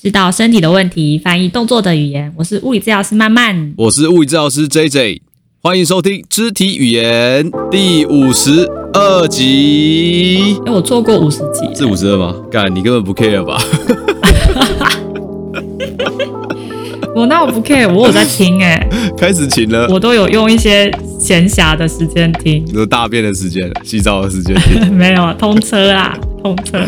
知道身体的问题，翻译动作的语言。我是物理治疗师曼曼，我是物理治疗师 JJ，欢迎收听肢体语言第五十二集。哎，我做过五十集，是五十二吗？干，你根本不 care 吧？我那我不 care，我有在听哎、欸，开始请了，我都有用一些闲暇的时间听，有大便的时间、洗澡的时间，没有通车啦，通车。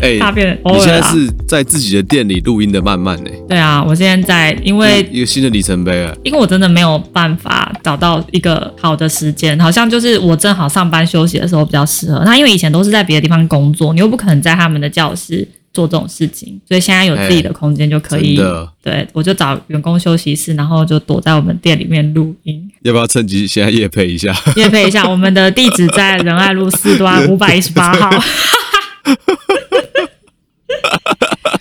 哎、欸，大便。你现在是在自己的店里录音的慢慢呢？对啊，我现在在，因为一个新的里程碑啊，因为我真的没有办法找到一个好的时间，好像就是我正好上班休息的时候比较适合。那因为以前都是在别的地方工作，你又不可能在他们的教室。做这种事情，所以现在有自己的空间就可以。欸、对，我就找员工休息室，然后就躲在我们店里面录音。要不要趁机现在夜配一下？夜配一下，我们的地址在仁爱路四段五百一十八号。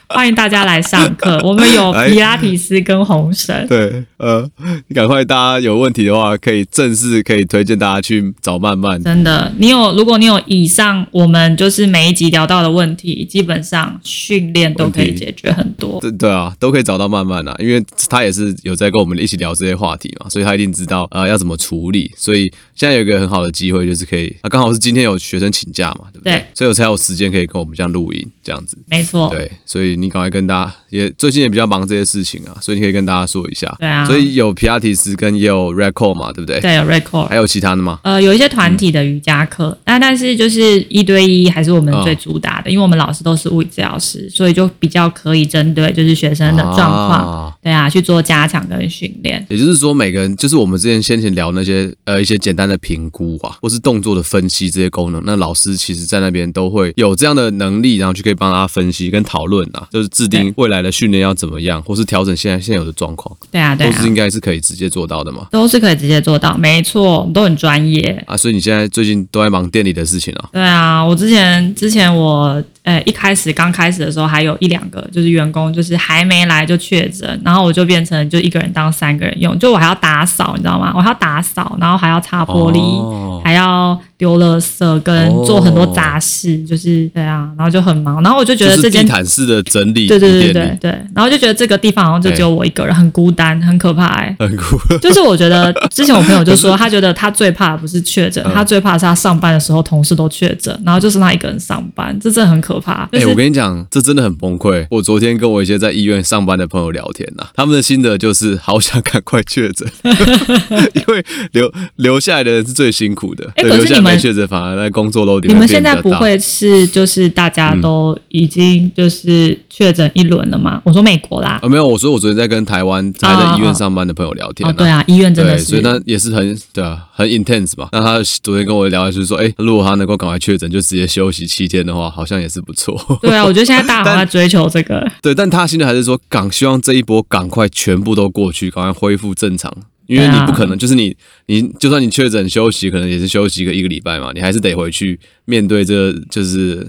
欢迎大家来上课，我们有皮拉提斯跟红绳。对，呃，你赶快，大家有问题的话，可以正式可以推荐大家去找曼曼。真的，你有，如果你有以上我们就是每一集聊到的问题，基本上训练都可以解决很多。对对啊，都可以找到曼曼啊，因为他也是有在跟我们一起聊这些话题嘛，所以他一定知道呃要怎么处理。所以现在有一个很好的机会，就是可以啊，刚好是今天有学生请假嘛，对不对？对，所以我才有时间可以跟我们这样录音，这样子。没错。对，所以你。赶快跟大家也最近也比较忙这些事情啊，所以你可以跟大家说一下。对啊，所以有皮亚提斯跟也有 Record 嘛，对不对？对，有 Record，还有其他的吗？呃，有一些团体的瑜伽课，但、嗯、但是就是一对一还是我们最主打的，哦、因为我们老师都是物理治疗师，所以就比较可以针对就是学生的状况，啊对啊，去做加强跟训练。也就是说，每个人就是我们之前先前聊那些呃一些简单的评估啊，或是动作的分析这些功能，那老师其实在那边都会有这样的能力，然后去可以帮他分析跟讨论啊，就是制定未来。来的训练要怎么样，或是调整现在现有的状况？对啊，对啊，都是应该是可以直接做到的嘛？都是可以直接做到，没错，都很专业啊。所以你现在最近都在忙店里的事情啊？对啊，我之前之前我。呃，一开始刚开始的时候，还有一两个就是员工，就是还没来就确诊，然后我就变成就一个人当三个人用，就我还要打扫，你知道吗？我还要打扫，然后还要擦玻璃，哦、还要丢垃圾，跟做很多杂事，哦、就是对啊，然后就很忙，然后我就觉得这间地毯式的整理，对对对对对，然后就觉得这个地方好像就只有我一个人，很孤单，很可怕很孤，就是我觉得之前我朋友就说，他觉得他最怕的不是确诊，他最怕的是他上班的时候同事都确诊，然后就是他一个人上班，这真的很可怕。哎、就是欸，我跟你讲，这真的很崩溃。我昨天跟我一些在医院上班的朋友聊天呐、啊，他们的心得就是好想赶快确诊，因为留留下来的人是最辛苦的。哎、欸，可是你们确诊反而在工作楼顶。你们现在不会是就是大家都已经就是确诊一轮了吗？嗯、我说美国啦，啊没有，我说我昨天在跟台湾还在医院上班的朋友聊天、啊哦哦。对啊，医院真的是，所以那也是很对啊，很 intense 吧。那他昨天跟我聊的就是说，哎、欸，如果他能够赶快确诊，就直接休息七天的话，好像也是不错。对啊，我觉得现在大家都在追求这个。对，但他现在还是说，赶希望这一波赶快全部都过去，赶快恢复正常。因为你不可能，就是你你就算你确诊休息，可能也是休息个一个礼拜嘛，你还是得回去面对这个就是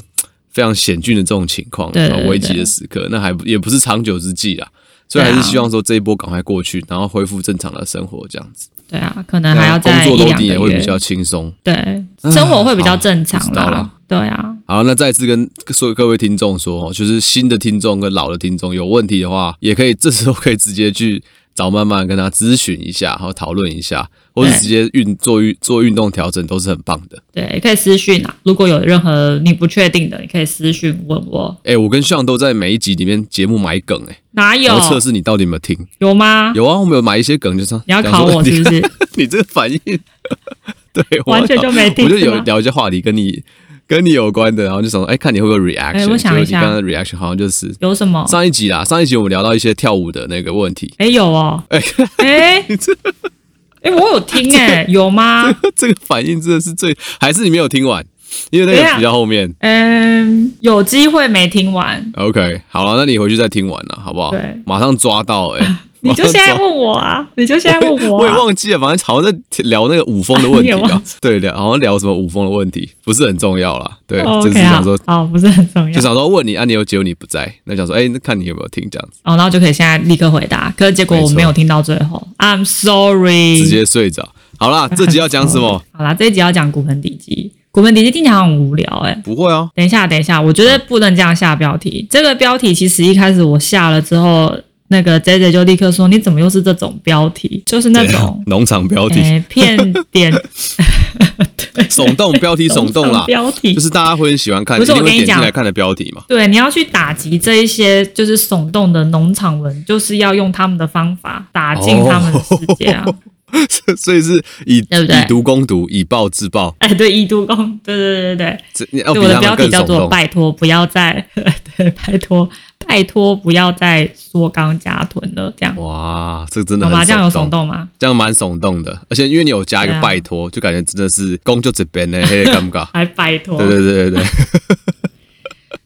非常险峻的这种情况，对危急的时刻，那还也不是长久之计啊。所以还是希望说这一波赶快过去，然后恢复正常的生活，这样子。对啊，可能还要。工作落地也会比较轻松。对，生活会比较正常啦。对啊。好，那再次跟所有各位听众说，就是新的听众跟老的听众有问题的话，也可以这时候可以直接去。找曼曼跟他咨询一下，然后讨论一下，或者直接运做运做运动调整都是很棒的。对，可以私讯啊。如果有任何你不确定的，你可以私讯问我。哎、欸，我跟向都在每一集里面节目埋梗、欸，哎，哪有？测试你到底有没有听？有吗？有啊，我们有买一些梗，就是你要考我是不是？你这个反应，对，完全就没听。我就有聊一些话题跟你。跟你有关的，然后就想说，哎，看你会不会 reaction？哎，我想一下，你刚刚的 reaction 好像就是有什么？上一集啦，上一集我们聊到一些跳舞的那个问题。哎，有哦。哎 哎，哎，我有听哎，有吗？这个反应真的是最，还是你没有听完？因为那个比较后面。嗯，有机会没听完。OK，好了，那你回去再听完了，好不好？对，马上抓到哎。你就现在问我啊！你就现在问我、啊，我也忘记了，反正好像在聊那个五峰的问题啊。对，聊好像聊什么五峰的问题，不是很重要啦。对，oh, okay, 就是想说，哦，不是很重要，就想说问你啊，你有只有你不在，那想说，哎、欸，那看你有没有听这样子。哦，然后就可以现在立刻回答，可是结果我没有听到最后，I'm sorry，直接睡着。好啦，这集要讲什么？好啦，这一集要讲骨盆底肌。骨盆底肌听起来很无聊哎、欸。不会啊。等一下，等一下，我觉得不能这样下标题。这个标题其实一开始我下了之后，那个 J J 就立刻说：“你怎么又是这种标题？就是那种 农场标题，骗点。”耸动标题，耸动啦！标题就是大家会很喜欢看，不是我跟你讲，来看的标题嘛。对，你要去打击这一些就是耸动的农场文，就是要用他们的方法打进他们的世界啊。哦、所以是以对对以毒攻毒，以暴制暴。哎，对，以毒攻，对对对对对。我的标题叫做“拜托不要再”，对，拜托。拜托，不要再缩肛加臀了，这样。哇，这个真的很耸动。这样有耸动吗？这样蛮耸动的，而且因为你有加一个拜托，啊、就感觉真的是攻就这边呢，嘿，尴尬。还 拜托。对对对对对。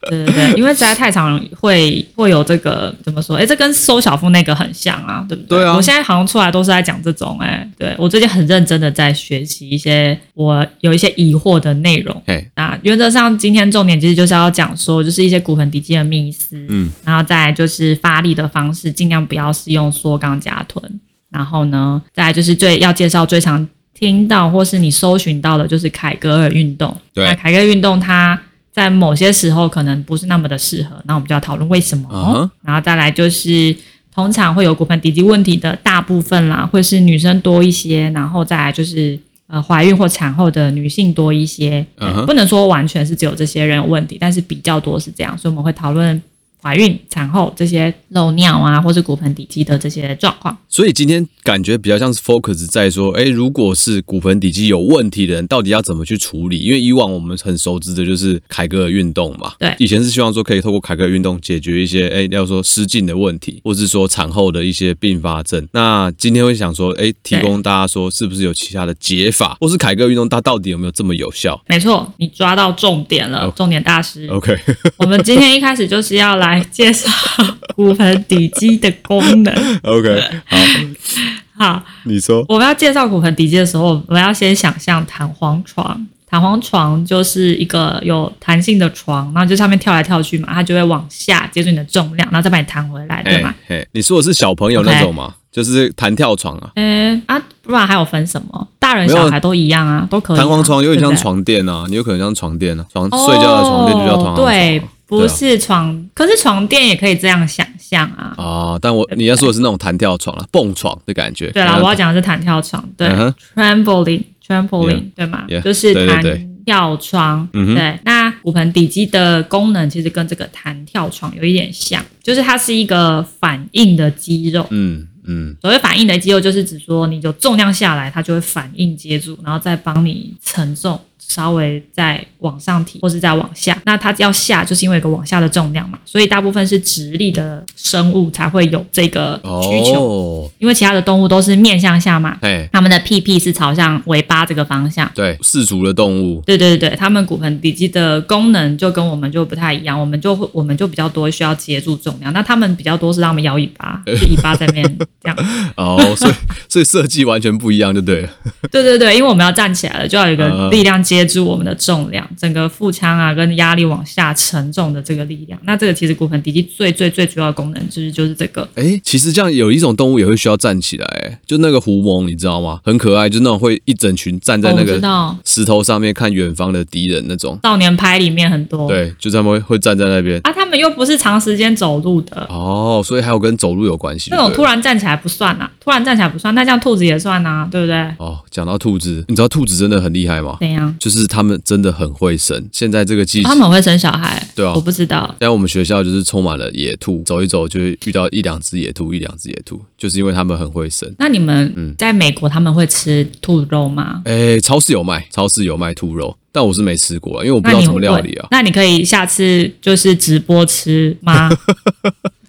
对对对，因为实在太常会会有这个怎么说？哎，这跟收小腹那个很像啊，对不对？对啊。我现在好像出来都是在讲这种，哎，对我最近很认真的在学习一些我有一些疑惑的内容。哎，那原则上今天重点其实就是要讲说，就是一些骨盆底肌的迷思，嗯，然后再来就是发力的方式，尽量不要是用缩肛夹臀，然后呢，再来就是最要介绍最常听到或是你搜寻到的就是凯格尔运动。对，那凯格尔运动它。在某些时候可能不是那么的适合，那我们就要讨论为什么。Uh huh. 然后再来就是，通常会有骨盆底肌问题的大部分啦，会是女生多一些，然后再来就是呃怀孕或产后的女性多一些。Uh huh. 不能说完全是只有这些人有问题，但是比较多是这样，所以我们会讨论。怀孕、产后这些漏尿啊，或是骨盆底肌的这些状况，所以今天感觉比较像是 focus 在说，哎，如果是骨盆底肌有问题的人，到底要怎么去处理？因为以往我们很熟知的就是凯格尔运动嘛，对，以前是希望说可以透过凯格尔运动解决一些，哎，要说失禁的问题，或是说产后的一些并发症。那今天会想说，哎，提供大家说是不是有其他的解法，或是凯格尔运动它到底有没有这么有效？没错，你抓到重点了，重点大师。OK，我们今天一开始就是要来。来介绍 骨盆底肌的功能。OK，好，好，你说我们要介绍骨盆底肌的时候，我们要先想象弹簧床。弹簧床就是一个有弹性的床，然后就上面跳来跳去嘛，它就会往下接住你的重量，然后再把你弹回来，对吗？嘿，你说的是小朋友那种吗？Okay. 就是弹跳床啊？嗯啊，不然还有分什么？大人小孩都一样啊，都可以。弹簧床有点像床垫啊，你有可能像床垫啊，床睡觉的床垫就叫弹簧床。对。不是床，啊、可是床垫也可以这样想象啊。哦，但我你要说的是那种弹跳床啊，蹦床的感觉。对啦，我要讲的是弹跳床，对、uh huh.，trampoline，trampoline，对吗？Yeah. 就是弹跳床。对，那骨盆底肌的功能其实跟这个弹跳床有一点像，就是它是一个反应的肌肉。嗯嗯，所谓反应的肌肉，就是指说你有重量下来，它就会反应接住，然后再帮你承重。稍微再往上提，或是再往下，那它要下，就是因为有个往下的重量嘛，所以大部分是直立的生物才会有这个需求，哦、因为其他的动物都是面向下嘛，它们的屁屁是朝向尾巴这个方向，对，四足的动物，对对对，它们骨盆底肌的功能就跟我们就不太一样，我们就会我们就比较多需要接住重量，那它们比较多是让我们摇尾巴，就 尾巴在那边这样，哦，所以所以设计完全不一样，就对了，对对对，因为我们要站起来了，就要有一个力量接。接住我们的重量，整个腹腔啊，跟压力往下沉重的这个力量，那这个其实骨盆底肌最最最主要的功能就是就是这个。哎，其实这样有一种动物也会需要站起来，哎，就那个狐獴，你知道吗？很可爱，就那种会一整群站在那个石头上面看远方的敌人那种。少年派里面很多，对，就他们会会站在那边啊，他们又不是长时间走路的哦，所以还有跟走路有关系。那种突然站起来不算啊，突然站起来不算，那这样兔子也算啊，对不对？哦，讲到兔子，你知道兔子真的很厉害吗？怎样？就是他们真的。很会生，现在这个季节，他们会生小孩，对啊，我不知道。在我们学校就是充满了野兔，走一走就会遇到一两只野兔，一两只野兔，就是因为他们很会生。那你们在美国他们会吃兔肉吗？哎、嗯欸，超市有卖，超市有卖兔肉，但我是没吃过，因为我不知道什么料理啊。那你可以下次就是直播吃吗？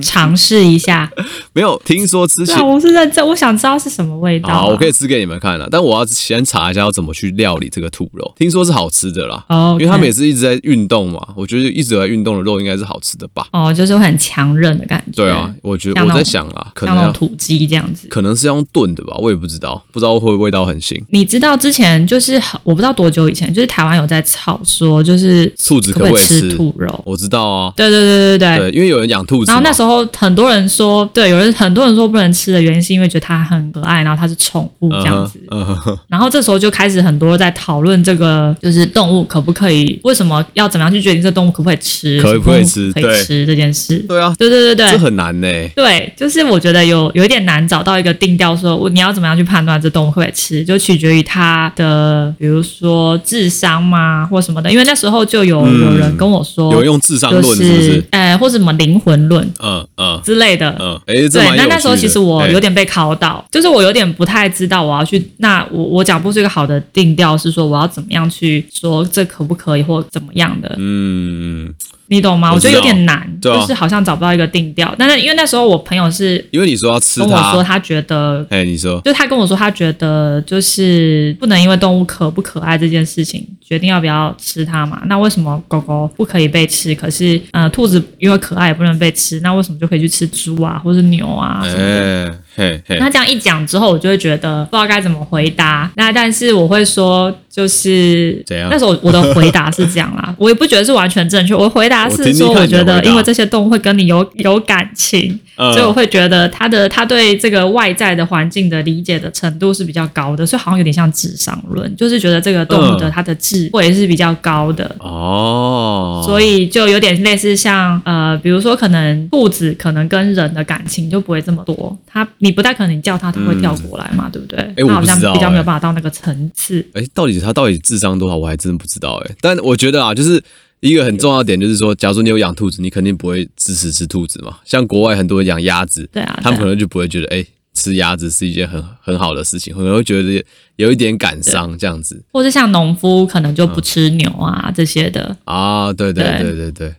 尝试一下，没有听说吃起来，我是认真，我想知道是什么味道。好，我可以吃给你们看了，但我要先查一下要怎么去料理这个兔肉。听说是好吃的啦，哦，因为他们也是一直在运动嘛，我觉得一直在运动的肉应该是好吃的吧。哦，就是会很强韧的感觉。对啊，我觉得我在想啊，可能要土鸡这样子，可能是要用炖的吧，我也不知道，不知道会不会味道很腥。你知道之前就是我不知道多久以前，就是台湾有在炒说，就是兔子可不可以吃兔肉？我知道啊，对对对对对，对，因为有人养兔。肚子。然后那时候很多人说，对，有人很多人说不能吃的原因是因为觉得它很可爱，然后它是宠物这样子。Uh huh, uh huh. 然后这时候就开始很多在讨论这个，就是动物可不可以，为什么要怎么样去决定这动物可不可以吃，可不可以吃，可以吃这件事。对啊，对对对对，这很难呢。对，就是我觉得有有一点难找到一个定调，说你要怎么样去判断这动物会不会吃，就取决于它的，比如说智商嘛，或什么的。因为那时候就有、嗯、有人跟我说，有用智商论是不是？呃，或者什么灵魂论，嗯嗯之类的，嗯，哎，对。那那时候其实我有点被考到，就是我有点不太知道我要去。那我我讲不出一个好的定调，是说我要怎么样去说这可不可以或怎么样的？嗯。你懂吗？我，我觉得有点难，啊、就是好像找不到一个定调。但是因为那时候我朋友是，因为你说要吃，跟我说他觉得，哎，你说，就他跟我说他觉得就是不能因为动物可不可爱这件事情决定要不要吃它嘛。那为什么狗狗不可以被吃？可是呃，兔子因为可爱也不能被吃，那为什么就可以去吃猪啊，或是牛啊什么的？哎嘿嘿，那这样一讲之后，我就会觉得不知道该怎么回答。那但是我会说，就是怎样？那时候我的回答是这样啦，我也不觉得是完全正确。我回答是说，我觉得因为这些动物会跟你有有感情，所以我会觉得他的他对这个外在的环境的理解的程度是比较高的，所以好像有点像智商论，就是觉得这个动物的它的智慧是比较高的哦，所以就有点类似像呃，比如说可能兔子可能跟人的感情就不会这么多，它。你不太可能叫他，他会跳过来嘛，嗯、对不对？哎，我好像比较没有办法到那个层次。哎，到底他到底智商多少，我还真不知道。哎，但我觉得啊，就是一个很重要的点，就是说，假如说你有养兔子，你肯定不会支持吃兔子嘛。像国外很多人养鸭子，对啊，他们可能就不会觉得，哎，吃鸭子是一件很很好的事情，可能会觉得有一点感伤这样子。或者像农夫可能就不吃牛啊、嗯、这些的啊，对对对对对。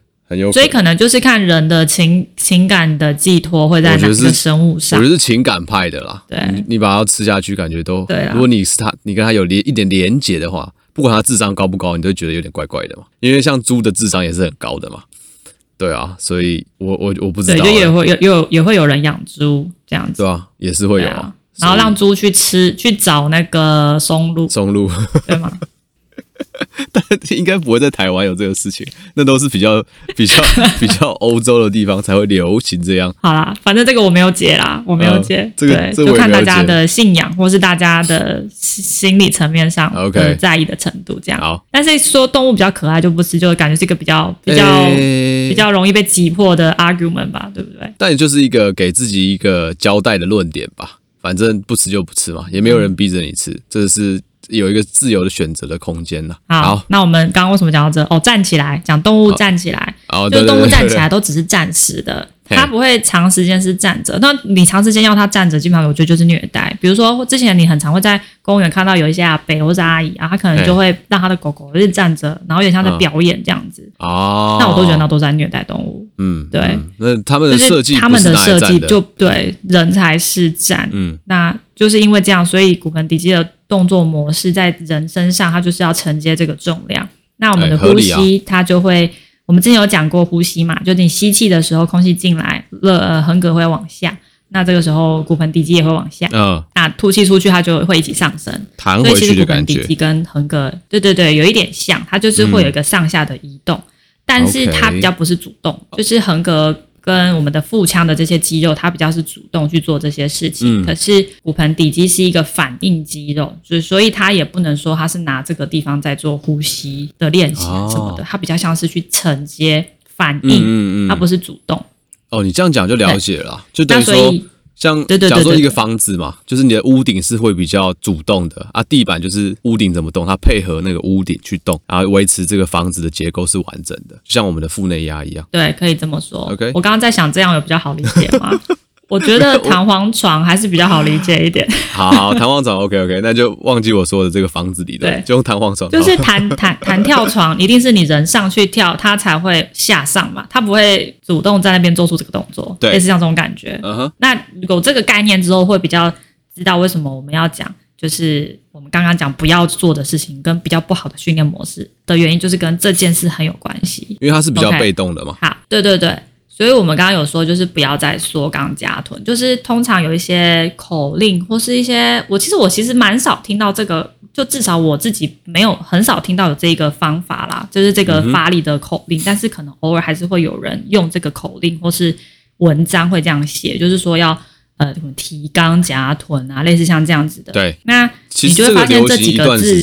所以可能就是看人的情情感的寄托会在哪个生物上，我觉得是情感派的啦。对，你你把它吃下去，感觉都对。如果你是他，你跟他有连一点连结的话，不管他智商高不高，你都觉得有点怪怪的嘛。因为像猪的智商也是很高的嘛。对啊，所以我我我不知道。对，就也会有有也会有人养猪这样子，对啊，也是会有啊。然后让猪去吃去找那个松露，松露对吗？但应该不会在台湾有这个事情，那都是比较 比较比较欧洲的地方才会流行这样。好啦，反正这个我没有解啦，我没有解。呃、这个对，就看大家的信仰或是大家的心理层面上的在意的程度这样。好，但是说动物比较可爱就不吃，就感觉是一个比较比较、欸、比较容易被击破的 argument 吧，对不对？但也就是一个给自己一个交代的论点吧，反正不吃就不吃嘛，也没有人逼着你吃，这是。有一个自由的选择的空间呢。好，好，那我们刚刚为什么讲到这？哦，站起来，讲动物站起来，哦，就是动物站起来都只是暂时的，它不会长时间是站着。那你长时间要它站着，基本上我觉得就是虐待。比如说之前你很常会在公园看到有一些阿伯或者阿姨啊，他可能就会让他的狗狗就是站着，然后有点像在表演这样子。哦，那我都觉得那都在虐待动物。嗯，对。那他们的设计，他们的设计就对人才是站。嗯，那就是因为这样，所以骨盆底肌的。动作模式在人身上，它就是要承接这个重量。那我们的呼吸，它就会，我们之前有讲过呼吸嘛，就你吸气的时候，空气进来，呃，横膈会往下，那这个时候骨盆底肌也会往下。嗯。那吐气出去，它就会一起上升，弹回去的感觉。所以其实骨盆底肌跟横膈，对对对，有一点像，它就是会有一个上下的移动，但是它比较不是主动，就是横膈。跟我们的腹腔的这些肌肉，它比较是主动去做这些事情。嗯、可是骨盆底肌是一个反应肌肉，所以所以它也不能说它是拿这个地方在做呼吸的练习什么的，哦、它比较像是去承接反应，嗯嗯嗯，它不是主动。哦，你这样讲就了解了，对就等于说。像假如说一个房子嘛，就是你的屋顶是会比较主动的啊，地板就是屋顶怎么动，它配合那个屋顶去动，然后维持这个房子的结构是完整的，就像我们的腹内压一样。对，可以这么说。OK，我刚刚在想这样有比较好理解吗？我觉得 弹簧床还是比较好理解一点。好，好，弹簧床 OK OK，那就忘记我说的这个房子里的，对就用弹簧床。就是弹弹 弹跳床，一定是你人上去跳，它才会下上嘛，它不会主动在那边做出这个动作。对，类似像这种感觉。嗯哼。那有这个概念之后，会比较知道为什么我们要讲，就是我们刚刚讲不要做的事情跟比较不好的训练模式的原因，就是跟这件事很有关系。因为它是比较被动的嘛。Okay. 好，对对对。所以我们刚刚有说，就是不要再缩肛加臀，就是通常有一些口令或是一些，我其实我其实蛮少听到这个就至少我自己没有很少听到有这个方法啦，就是这个发力的口令，但是可能偶尔还是会有人用这个口令或是文章会这样写，就是说要。呃，什么提肛夹臀啊，类似像这样子的。对，那你就会发现这几个字，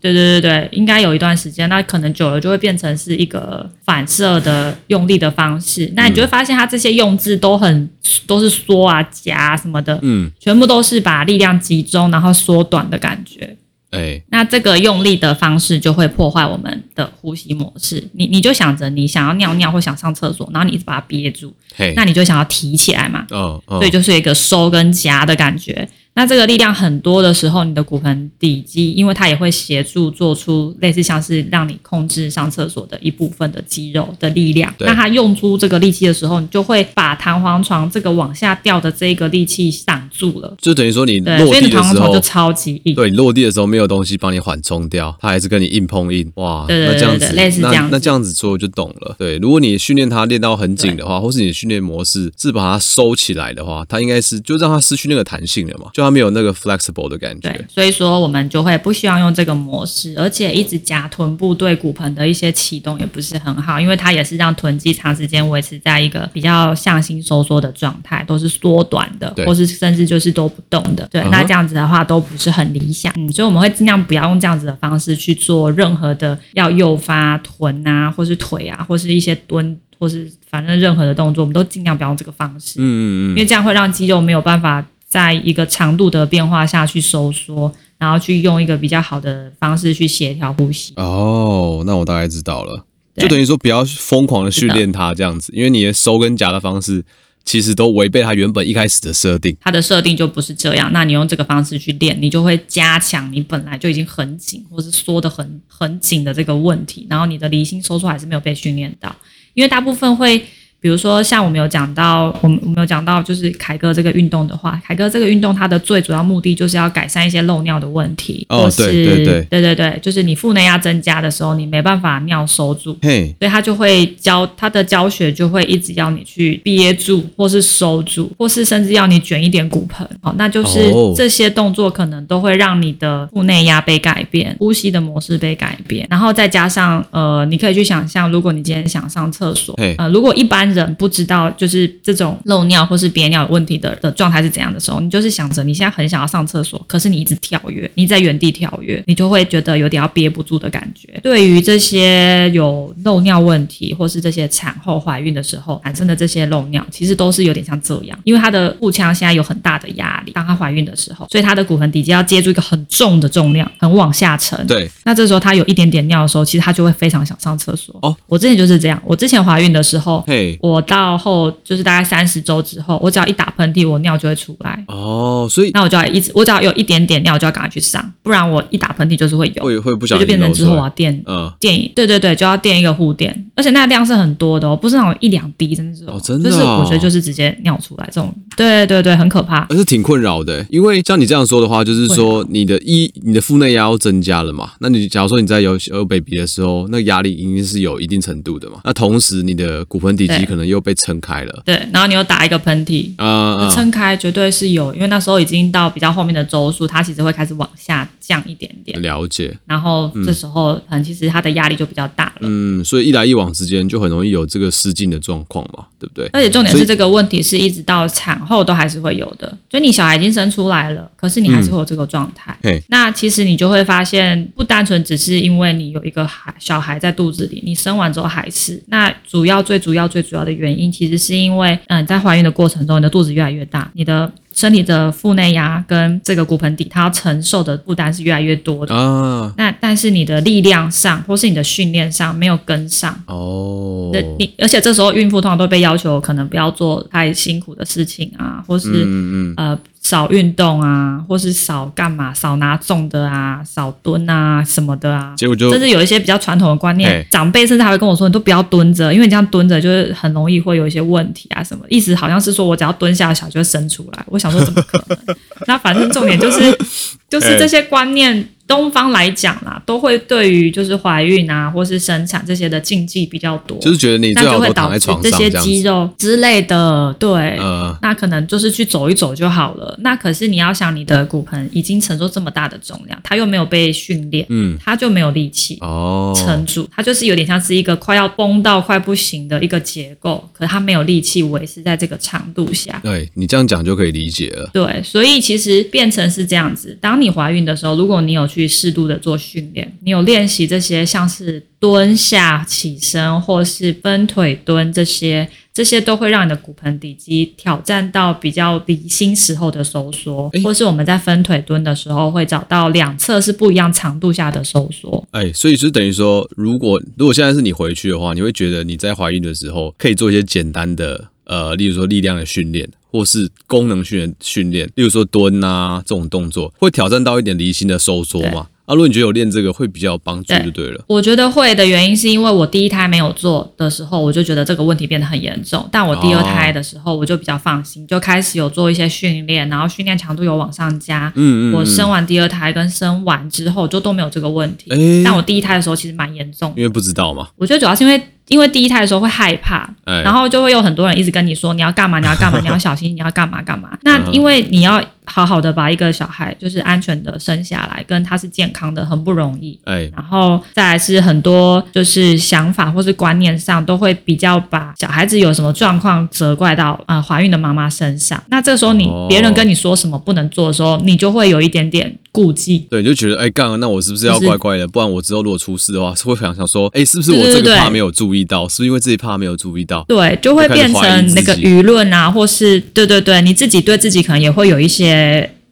对对对对，应该有一段时间。那可能久了就会变成是一个反射的用力的方式。那你就会发现，它这些用字都很都是缩啊、夹啊什么的，嗯，全部都是把力量集中，然后缩短的感觉。哎，那这个用力的方式就会破坏我们的呼吸模式。你你就想着你想要尿尿或想上厕所，然后你一直把它憋住，嘿那你就想要提起来嘛。哦哦，所以就是一个收跟夹的感觉。那这个力量很多的时候，你的骨盆底肌，因为它也会协助做出类似像是让你控制上厕所的一部分的肌肉的力量。那它用出这个力气的时候，你就会把弹簧床这个往下掉的这个力气挡住了。就等于说你落地的时候，弹簧床就超级硬。对，你落地的时候没有东西帮你缓冲掉，它还是跟你硬碰硬。哇，对对对对那这样子，类似这样那，那这样子做就懂了。对，如果你训练它练到很紧的话，或是你的训练模式是把它收起来的话，它应该是就让它失去那个弹性了嘛，就它没有那个 flexible。的感觉，对，所以说我们就会不希望用这个模式，而且一直夹臀部对骨盆的一些启动也不是很好，因为它也是让臀肌长时间维持在一个比较向心收缩的状态，都是缩短的，或是甚至就是都不动的。对，uh huh. 那这样子的话都不是很理想。嗯，所以我们会尽量不要用这样子的方式去做任何的要诱发臀啊，或是腿啊，或是一些蹲，或是反正任何的动作，我们都尽量不要用这个方式。嗯嗯嗯，因为这样会让肌肉没有办法。在一个长度的变化下去收缩，然后去用一个比较好的方式去协调呼吸。哦，那我大概知道了，就等于说不要疯狂的训练它这样子，因为你的收跟夹的方式其实都违背它原本一开始的设定。它的设定就不是这样，那你用这个方式去练，你就会加强你本来就已经很紧或是缩得很很紧的这个问题，然后你的离心收缩还是没有被训练到，因为大部分会。比如说，像我们有讲到，我们我们有讲到，就是凯哥这个运动的话，凯哥这个运动它的最主要目的就是要改善一些漏尿的问题，哦，是对对对对对对，就是你腹内压增加的时候，你没办法尿收住，嘿，所以他就会教他的教学就会一直要你去憋住，或是收住，或是甚至要你卷一点骨盆，好，那就是这些动作可能都会让你的腹内压被改变，呼吸的模式被改变，然后再加上呃，你可以去想象，如果你今天想上厕所，嘿呃，如果一般。人不知道就是这种漏尿或是憋尿有问题的的状态是怎样的时候，你就是想着你现在很想要上厕所，可是你一直跳跃，你在原地跳跃，你就会觉得有点要憋不住的感觉。对于这些有漏尿问题或是这些产后怀孕的时候产生的这些漏尿，其实都是有点像这样，因为她的腹腔现在有很大的压力，当她怀孕的时候，所以她的骨盆底肌要接住一个很重的重量，很往下沉。对，那这时候她有一点点尿的时候，其实她就会非常想上厕所。哦，我之前就是这样，我之前怀孕的时候，嘿。我到后就是大概三十周之后，我只要一打喷嚏，我尿就会出来。哦，所以那我就要一直，我只要有一点点尿，我就要赶快去上，不然我一打喷嚏就是会有，会会不小心就变成之后我要垫，嗯，垫，对对对，就要垫一个护垫，而且那个量是很多的哦，不是那种一两滴，真的是。哦，真的，就是我觉得就是直接尿出来这种，对对对，很可怕，而是挺困扰的，因为像你这样说的话，就是说你的一你的腹内压要增加了嘛，那你假如说你在有有 baby 的时候，那个压力一定是有一定程度的嘛，那同时你的骨盆底肌可能又被撑开了。对，然后你又打一个喷嚏，啊，撑开绝对是有，因为那时候已经到比较后面的周数，它其实会开始往下降一点点。了解。然后这时候可能其实它的压力就比较大了。嗯，所以一来一往之间就很容易有这个失禁的状况嘛，对不对？而且重点是这个问题是一直到产后都还是会有的，所以你小孩已经生出来了，可是你还是会有这个状态。嘿，那其实你就会发现，不单纯只是因为你有一个孩小孩在肚子里，你生完之后还是，那主要最主要最主要的原因其实是因为，嗯。在怀孕的过程中，你的肚子越来越大，你的身体的腹内压跟这个骨盆底，它要承受的负担是越来越多的啊。那但是你的力量上，或是你的训练上没有跟上哦。你而且这时候孕妇通常都被要求可能不要做太辛苦的事情啊，或是嗯嗯呃。少运动啊，或是少干嘛，少拿重的啊，少蹲啊什么的啊，结果就甚至有一些比较传统的观念，嘿长辈甚至还会跟我说，你都不要蹲着，因为你这样蹲着就是很容易会有一些问题啊什么，意思好像是说我只要蹲下，小就会生出来。我想说怎么可能？那反正重点就是，就是这些观念东方来讲啦，都会对于就是怀孕啊，或是生产这些的禁忌比较多，就是觉得你最好都躺在床上这，些肌肉之类的，对，呃，那可能就是去走一走就好了。那可是你要想，你的骨盆已经承受这么大的重量，它又没有被训练，嗯，它就没有力气哦。撑住，它就是有点像是一个快要崩到快不行的一个结构，可是它没有力气维持在这个长度下。对，你这样讲就可以理解了。对，所以其实变成是这样子，当你怀孕的时候，如果你有去适度的做训练，你有练习这些像是蹲下起身或是分腿蹲这些，这些都会让你的骨盆底肌挑战到比较离心时候的收缩，欸、或是我们在分腿蹲的时候会找到两侧是不一样长度下的收缩。哎，所以就等于说，如果如果现在是你回去的话，你会觉得你在怀孕的时候可以做一些简单的呃，例如说力量的训练。或是功能训练训练，例如说蹲啊这种动作，会挑战到一点离心的收缩嘛？啊，如果你觉得有练这个会比较有帮助，就对了。我觉得会的原因是因为我第一胎没有做的时候，我就觉得这个问题变得很严重。但我第二胎的时候，我就比较放心，就开始有做一些训练，然后训练强度有往上加。嗯嗯。我生完第二胎跟生完之后就都没有这个问题。欸、但我第一胎的时候其实蛮严重，因为不知道嘛。我觉得主要是因为。因为第一胎的时候会害怕，然后就会有很多人一直跟你说你要干嘛，你要干嘛，你要小心，你要干嘛干嘛。那因为你要。好好的把一个小孩就是安全的生下来，跟他是健康的很不容易。哎，然后再来是很多就是想法或是观念上都会比较把小孩子有什么状况责怪到呃怀孕的妈妈身上。那这时候你别人跟你说什么不能做的时候，你就会有一点点顾忌。对，你就觉得哎，干了，那我是不是要乖乖的？不然我之后如果出事的话，是会想想说，哎，是不是我这个怕没有注意到？是不是因为自己怕没有注意到？对，就会变成那个舆论啊，或是对对对，你自己对自己可能也会有一些。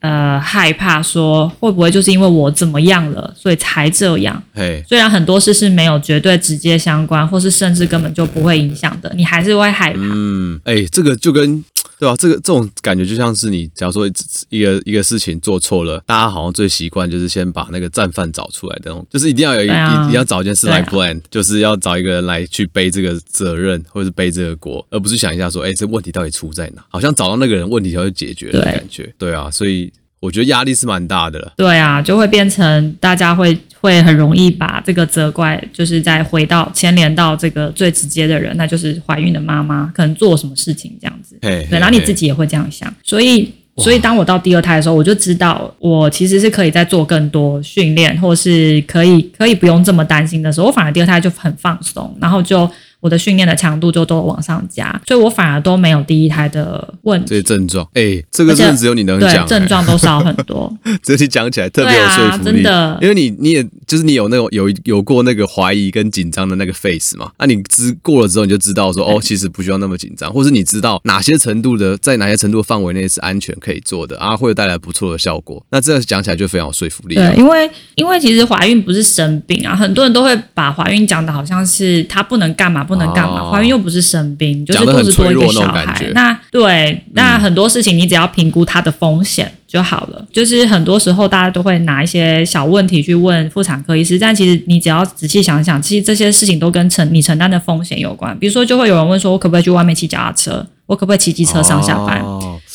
呃，害怕说会不会就是因为我怎么样了，所以才这样？嘿，虽然很多事是没有绝对直接相关，或是甚至根本就不会影响的，你还是会害怕。嗯，哎、欸，这个就跟对、啊？这个这种感觉就像是你，假如说一个一个事情做错了，大家好像最习惯就是先把那个战犯找出来的那种，就是一定要有一，啊、一定要找一件事来 plan，、啊、就是要找一个人来去背这个责任，或者是背这个锅，而不是想一下说，哎、欸，这问题到底出在哪？好像找到那个人，问题就会解决的感觉。对，对啊，所以。我觉得压力是蛮大的了。对啊，就会变成大家会会很容易把这个责怪，就是再回到牵连到这个最直接的人，那就是怀孕的妈妈，可能做什么事情这样子。嘿嘿嘿对，然后你自己也会这样想，所以所以当我到第二胎的时候，我就知道我其实是可以再做更多训练，或是可以可以不用这么担心的时候，我反而第二胎就很放松，然后就。我的训练的强度就都往上加，所以我反而都没有第一胎的问题。这些症状，哎、欸，这个真的只有你能讲、欸，症状都少很多。这些讲起来特别有说服力，啊、真的，因为你你也就是你有那种有有过那个怀疑跟紧张的那个 face 嘛，那、啊、你知过了之后，你就知道说哦，其实不需要那么紧张，或是你知道哪些程度的在哪些程度的范围内是安全可以做的啊，会有带来不错的效果。那这样讲起来就非常有说服力。对，因为因为其实怀孕不是生病啊，很多人都会把怀孕讲的好像是他不能干嘛不能干嘛，怀、哦、孕。又不是生病，就是肚子多一个小孩。那对，那很多事情你只要评估它的风险就好了。嗯、就是很多时候大家都会拿一些小问题去问妇产科医师，但其实你只要仔细想想，其实这些事情都跟承你承担的风险有关。比如说，就会有人问说，我可不可以去外面骑脚踏车？我可不可以骑机车上下班？哦、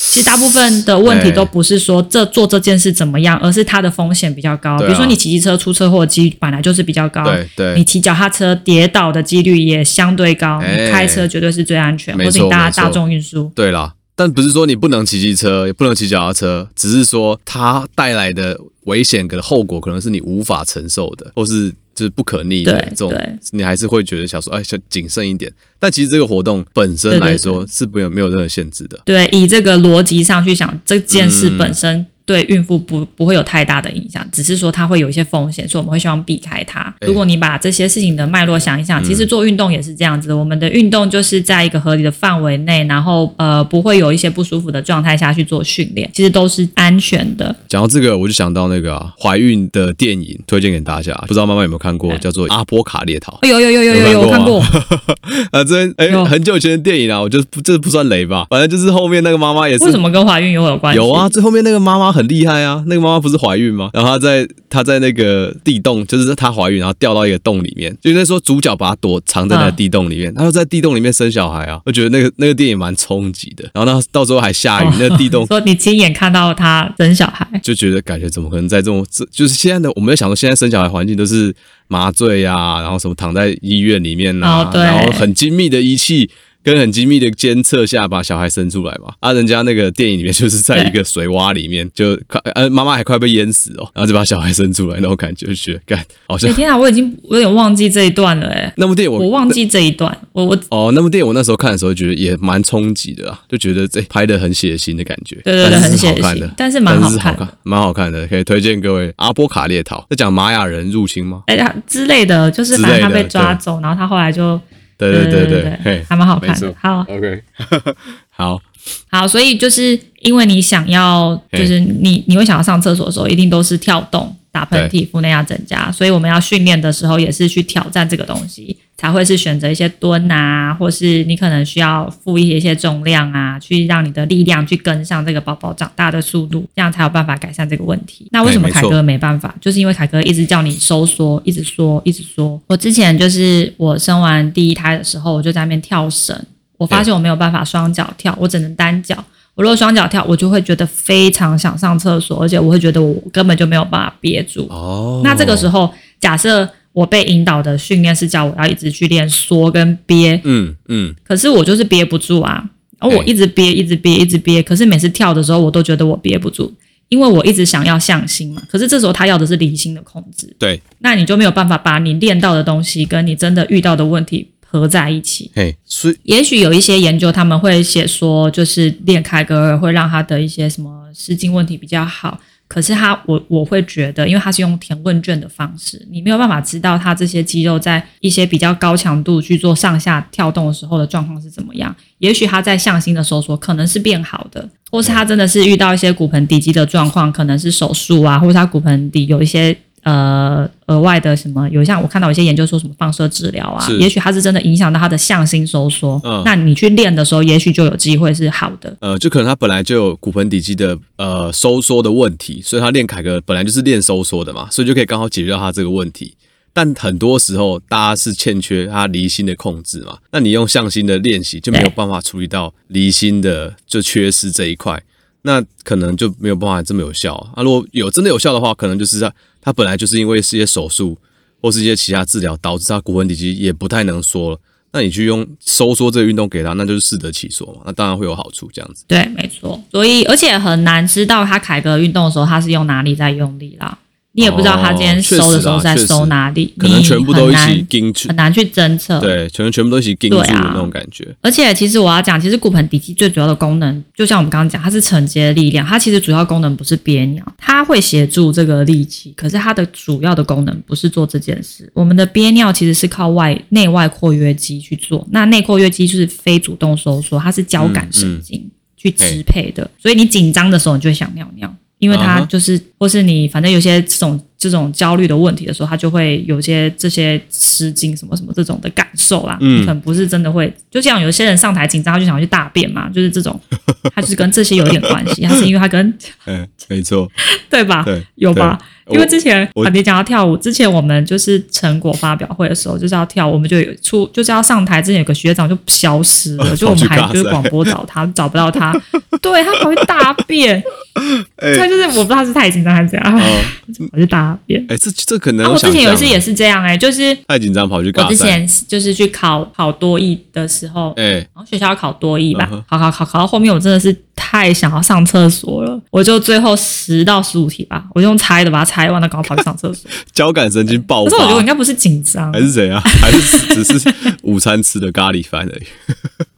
其实大部分的问题都不是说这做这件事怎么样，而是它的风险比较高。啊、比如说你骑机车出车祸的几率本来就是比较高，对对，你骑脚踏车跌倒的几率也相对高。你开车绝对是最安全，或者你搭大众运输。对啦，但不是说你不能骑机车，也不能骑脚踏车，只是说它带来的危险跟后果可能是你无法承受的，或是。是不可逆的这种，你还是会觉得想说，哎，想谨慎一点。但其实这个活动本身来说是没有没有任何限制的。对，以这个逻辑上去想，这件事本身。嗯对孕妇不不会有太大的影响，只是说它会有一些风险，所以我们会希望避开它。如果你把这些事情的脉络想一想，其实做运动也是这样子。我们的运动就是在一个合理的范围内，然后呃不会有一些不舒服的状态下去做训练，其实都是安全的。讲到这个，我就想到那个啊，怀孕的电影，推荐给大家。不知道妈妈有没有看过，叫做《阿波卡列逃》。有有有有有有，我看过。啊，这哎很久以前的电影啊，我觉得这不算雷吧？反正就是后面那个妈妈也是。为什么跟怀孕有有关系？有啊，最后面那个妈妈很。厉害啊，那个妈妈不是怀孕吗？然后她在她在那个地洞，就是她怀孕，然后掉到一个洞里面，就那时候主角把她躲藏在那个地洞里面，她就在地洞里面生小孩啊，我觉得那个那个电影蛮冲击的。然后呢，到时候还下雨，哦、那个地洞说你亲眼看到她生小孩，就觉得感觉怎么可能在这种这就是现在的我们在想说，现在生小孩环境都是麻醉呀、啊，然后什么躺在医院里面啊，哦、然后很精密的仪器。跟很精密的监测下把小孩生出来嘛，啊，人家那个电影里面就是在一个水洼里面，就快呃妈妈还快被淹死哦，然后就把小孩生出来那种感觉，就觉得干好像。天啊，我已经我有点忘记这一段了哎。那部电影我我忘记这一段，我我哦，那部电影我那时候看的时候觉得也蛮冲击的啊，就觉得这拍的很血腥的感觉，对对对，很血腥，但是蛮好看，蛮好看的，可以推荐各位。阿波卡列逃在讲玛雅人入侵吗？哎呀之类的，就是反正他被抓走，然后他后来就。对对对对对，还蛮好看的。好，OK，好，好，所以就是因为你想要，就是你你会想要上厕所的时候，一定都是跳动、打喷嚏、腹内压增加，所以我们要训练的时候也是去挑战这个东西。才会是选择一些蹲啊，或是你可能需要负一些一些重量啊，去让你的力量去跟上这个宝宝长大的速度，这样才有办法改善这个问题。那为什么凯哥没办法？就是因为凯哥一直叫你收缩，一直缩，一直缩。我之前就是我生完第一胎的时候，我就在那边跳绳，我发现我没有办法双脚跳，我只能单脚。我如果双脚跳，我就会觉得非常想上厕所，而且我会觉得我根本就没有办法憋住。哦，那这个时候假设。我被引导的训练是叫我要一直去练缩跟憋，嗯嗯，可是我就是憋不住啊，而我一直憋，一直憋，一直憋，可是每次跳的时候，我都觉得我憋不住，因为我一直想要向心嘛，可是这时候他要的是离心的控制，对，那你就没有办法把你练到的东西跟你真的遇到的问题合在一起，嘿，所以也许有一些研究他们会写说，就是练凯格尔会让他的一些什么失禁问题比较好。可是他，我我会觉得，因为他是用填问卷的方式，你没有办法知道他这些肌肉在一些比较高强度去做上下跳动的时候的状况是怎么样。也许他在向心的收缩可能是变好的，或是他真的是遇到一些骨盆底肌的状况，可能是手术啊，或者他骨盆底有一些。呃，额外的什么？有像我看到有些研究说什么放射治疗啊，也许它是真的影响到他的向心收缩。嗯，那你去练的时候，也许就有机会是好的。呃，就可能他本来就有骨盆底肌的呃收缩的问题，所以他练凯格本来就是练收缩的嘛，所以就可以刚好解决掉他这个问题。但很多时候大家是欠缺他离心的控制嘛，那你用向心的练习就没有办法处理到离心的就缺失这一块。那可能就没有办法这么有效啊！啊如果有真的有效的话，可能就是他他本来就是因为是一些手术或是一些其他治疗导致他骨盆底肌也不太能缩了。那你去用收缩这个运动给他，那就是适得其所嘛。那当然会有好处，这样子。对，没错。所以而且很难知道他凯格运动的时候他是用哪里在用力啦。你也不知道他今天收的时候在收哪里，可能全部都一起盯很难去侦测。对，全全部都一起盯住的那种感觉。而且，其实我要讲，其实骨盆底肌最主要的功能，就像我们刚刚讲，它是承接力量。它其实主要功能不是憋尿，它会协助这个力气，可是它的主要的功能不是做这件事。我们的憋尿其实是靠外内外括约肌去做，那内括约肌就是非主动收缩，它是交感神经去支配的，所以你紧张的时候，你就会想尿尿。因为它就是，或是你反正有些这种这种焦虑的问题的时候，他就会有些这些吃惊什么什么这种的感受啦。嗯，可能不是真的会，就像有些人上台紧张，他就想要去大便嘛，就是这种，他就是跟这些有点关系。他是因为他跟，嗯，没错，对吧？对，有吧？因为之前啊，你讲到跳舞，之前我们就是成果发表会的时候，就是要跳，我们就有出，就是要上台之前有个学长就消失了，就我们还就是广播找他，找不到他，对他跑去大便，他就是我不知道是太紧张还是怎样，跑去大便。哎，这这可能我之前有一次也是这样，哎，就是太紧张跑去。我之前就是去考考多益的时候，哎，然后学校要考多益吧，考考考考到后面，我真的是太想要上厕所了，我就最后十到十五题吧，我就用猜的把它猜。台湾的刚跑去上厕所，交感神经爆发。可是我觉得我应该不是紧张，还是怎样？还是只是午餐吃的咖喱饭而已？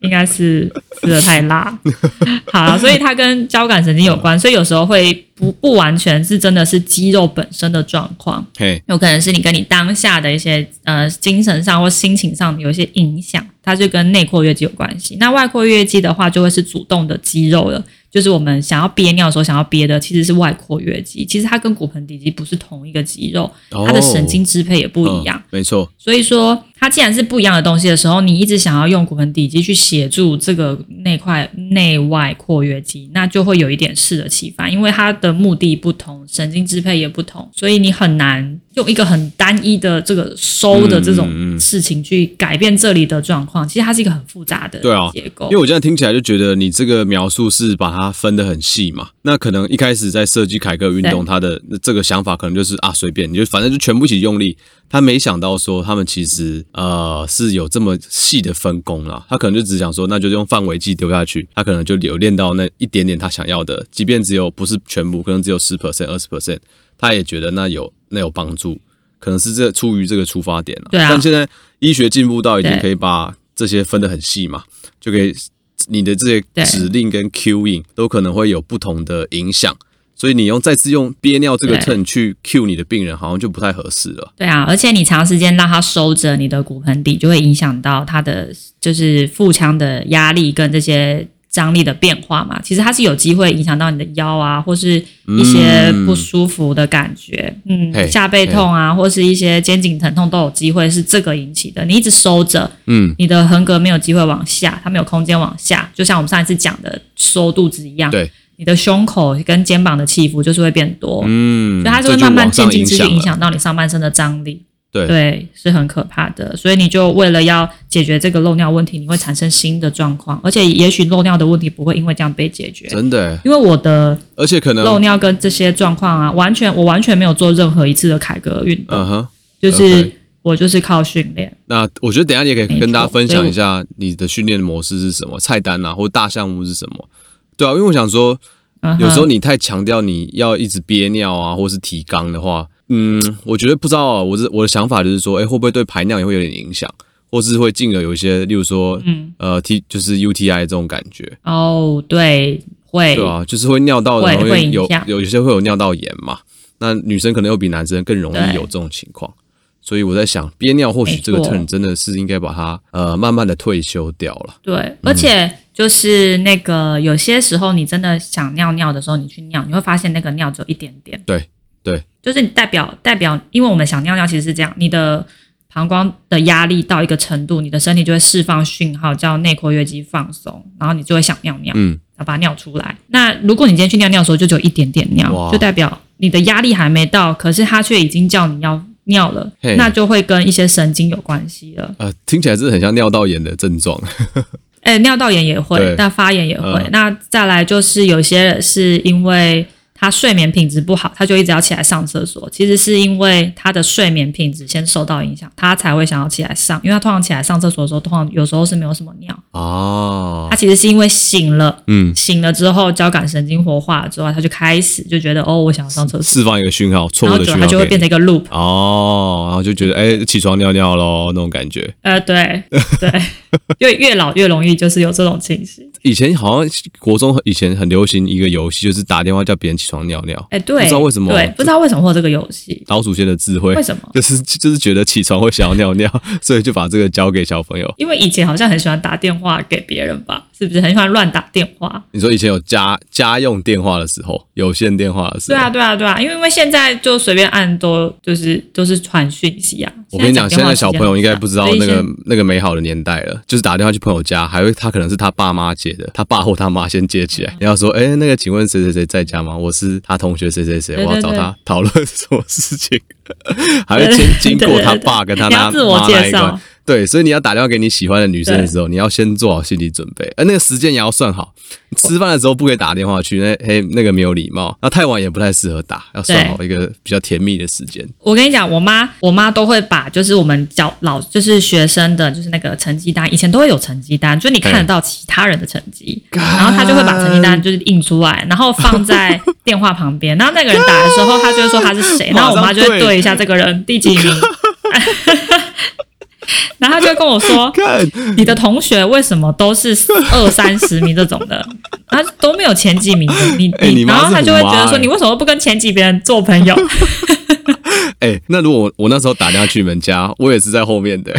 应该是吃的太辣。好，所以它跟交感神经有关，所以有时候会不不完全是真的是肌肉本身的状况，嘿，有可能是你跟你当下的一些呃精神上或心情上有一些影响，它就跟内括约肌有关系。那外括约肌的话，就会是主动的肌肉了。就是我们想要憋尿的时候，想要憋的其实是外括约肌，其实它跟骨盆底肌不是同一个肌肉，它的神经支配也不一样。哦嗯、没错。所以说它既然是不一样的东西的时候，你一直想要用骨盆底肌去协助这个那块内外括约肌，那就会有一点适得其反，因为它的目的不同，神经支配也不同，所以你很难用一个很单一的这个收的这种事情去改变这里的状况。其实它是一个很复杂的对啊结构。因为我现在听起来就觉得你这个描述是把它分得很细嘛，那可能一开始在设计凯格运动，它的这个想法可能就是啊随便，你就反正就全部一起用力。他没想到说他们其实呃是有这么细的分工啦，他可能就只想说那就用范围计丢下去，他可能就有练到那一点点他想要的，即便只有不是全部，可能只有十 percent、二十 percent，他也觉得那有那有帮助，可能是这出于这个出发点了。对啊。但现在医学进步到已经可以把这些分得很细嘛，就可以你的这些指令跟 cueing 都可能会有不同的影响。所以你用再次用憋尿这个 turn 去 cue 你的病人，好像就不太合适了。对啊，而且你长时间让他收着你的骨盆底，就会影响到他的就是腹腔的压力跟这些张力的变化嘛。其实它是有机会影响到你的腰啊，或是一些不舒服的感觉，嗯，嗯，下背痛啊，或是一些肩颈疼痛都有机会是这个引起的。你一直收着，嗯，你的横膈没有机会往下，它没有空间往下，就像我们上一次讲的收肚子一样。对。你的胸口跟肩膀的起伏就是会变多，嗯，所以它就会慢慢渐进式影响到你上半身的张力，对对，是很可怕的。所以你就为了要解决这个漏尿问题，你会产生新的状况，而且也许漏尿的问题不会因为这样被解决，真的。因为我的，而且可能漏尿跟这些状况啊，完全我完全没有做任何一次的凯格运动，嗯哼，就是我就是靠训练。那我觉得等一下你也可以跟大家分享一下你的训练模式是什么，菜单啊，或者大项目是什么。对啊，因为我想说，有时候你太强调你要一直憋尿啊，或是提肛的话，嗯，我觉得不知道啊。我这我的想法就是说，哎，会不会对排尿也会有点影响，或是会进而有一些，例如说，嗯，呃，T 就是 UTI 这种感觉。哦，对，会，对啊，就是会尿道的，会会有有一些会有尿道炎嘛。那女生可能又比男生更容易有这种情况，所以我在想，憋尿或许这个 turn 真的是应该把它呃慢慢的退休掉了。对，而且。就是那个，有些时候你真的想尿尿的时候，你去尿，你会发现那个尿只有一点点。对对，就是你代表代表，因为我们想尿尿其实是这样，你的膀胱的压力到一个程度，你的身体就会释放讯号，叫内括约肌放松，然后你就会想尿尿，嗯，要把它尿出来。那如果你今天去尿尿的时候就只有一点点尿，就代表你的压力还没到，可是它却已经叫你要尿了，那就会跟一些神经有关系了。呃，听起来真的很像尿道炎的症状。哎，尿道炎也会，那发炎也会。嗯、那再来就是有些人是因为。他睡眠品质不好，他就一直要起来上厕所。其实是因为他的睡眠品质先受到影响，他才会想要起来上。因为他通常起来上厕所的时候，通常有时候是没有什么尿。哦。他其实是因为醒了，嗯，醒了之后交感神经活化了之后，他就开始就觉得哦，我想要上厕所，释放一个讯号，错误的讯号，他就会变成一个 loop。哦，然后就觉得哎，起床尿尿喽那种感觉。呃，对对，因为越老越容易就是有这种情形。以前好像国中以前很流行一个游戏，就是打电话叫别人起床尿尿。哎、欸，对，不知道为什么，对，不知道为什么会有这个游戏。老祖先的智慧，为什么？就是就是觉得起床会想要尿尿，所以就把这个交给小朋友。因为以前好像很喜欢打电话给别人吧。是不是很喜欢乱打电话？你说以前有家家用电话的时候，有线电话的时候，对啊，对啊，对啊，因为因为现在就随便按都就是都是传讯息啊。我跟你讲，现在小朋友应该不知道那个那个美好的年代了，就是打电话去朋友家，还会他可能是他爸妈接的，他爸或他妈先接起来，你要说，哎，那个请问谁谁谁在家吗？我是他同学谁谁谁，我要找他讨论什么事情，还会先经过他爸跟他妈自我介绍。对，所以你要打电话给你喜欢的女生的时候，你要先做好心理准备，而那个时间也要算好。吃饭的时候不可以打电话去，那嘿那个没有礼貌。那太晚也不太适合打，要算好一个比较甜蜜的时间。我跟你讲，我妈我妈都会把就是我们教老就是学生的就是那个成绩单，以前都会有成绩单，就你看得到其他人的成绩，然后她就会把成绩单就是印出来，然后放在电话旁边。然后那个人打的时候，她就会说他是谁，然后我妈就会对一下这个人第几名。然后他就跟我说：“你的同学为什么都是二三十名这种的？他都没有前几名的。你你，欸、你然后他就会觉得说，你为什么不跟前几别人做朋友？”哎、欸，那如果我我那时候打电话去你们家，我也是在后面的，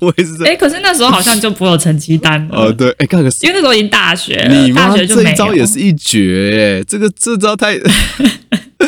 我也是在。哎、欸，可是那时候好像就不有成绩单了。哦，对，哎、欸，看个，因为那时候已经大学了，你大学就没。这一招也是一绝，哎，这个这招太。